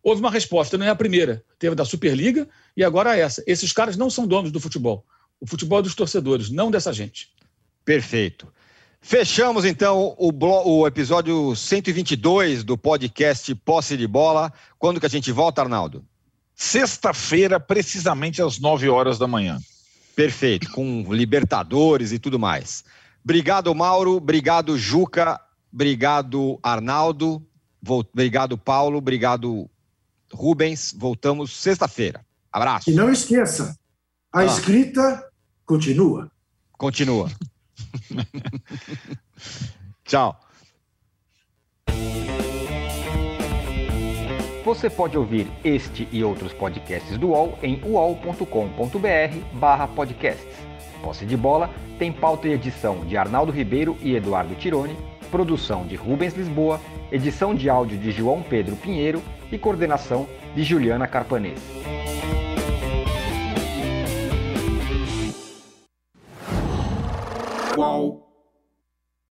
houve uma resposta, não é a primeira. Teve da Superliga e agora essa. Esses caras não são donos do futebol. O futebol é dos torcedores, não dessa gente. Perfeito. Fechamos então o, o episódio 122 do podcast Posse de Bola. Quando que a gente volta, Arnaldo? Sexta-feira, precisamente às 9 horas da manhã. Perfeito, com Libertadores e tudo mais. Obrigado, Mauro. Obrigado, Juca. Obrigado, Arnaldo. Obrigado, Paulo. Obrigado, Rubens, voltamos sexta-feira. Abraço. E não esqueça, a ah. escrita continua. Continua. Tchau. Você pode ouvir este e outros podcasts do UOL em uol.com.br barra podcasts. Posse de Bola tem pauta e edição de Arnaldo Ribeiro e Eduardo Tironi, produção de Rubens Lisboa, edição de áudio de João Pedro Pinheiro e coordenação de Juliana Carpanês. Qual?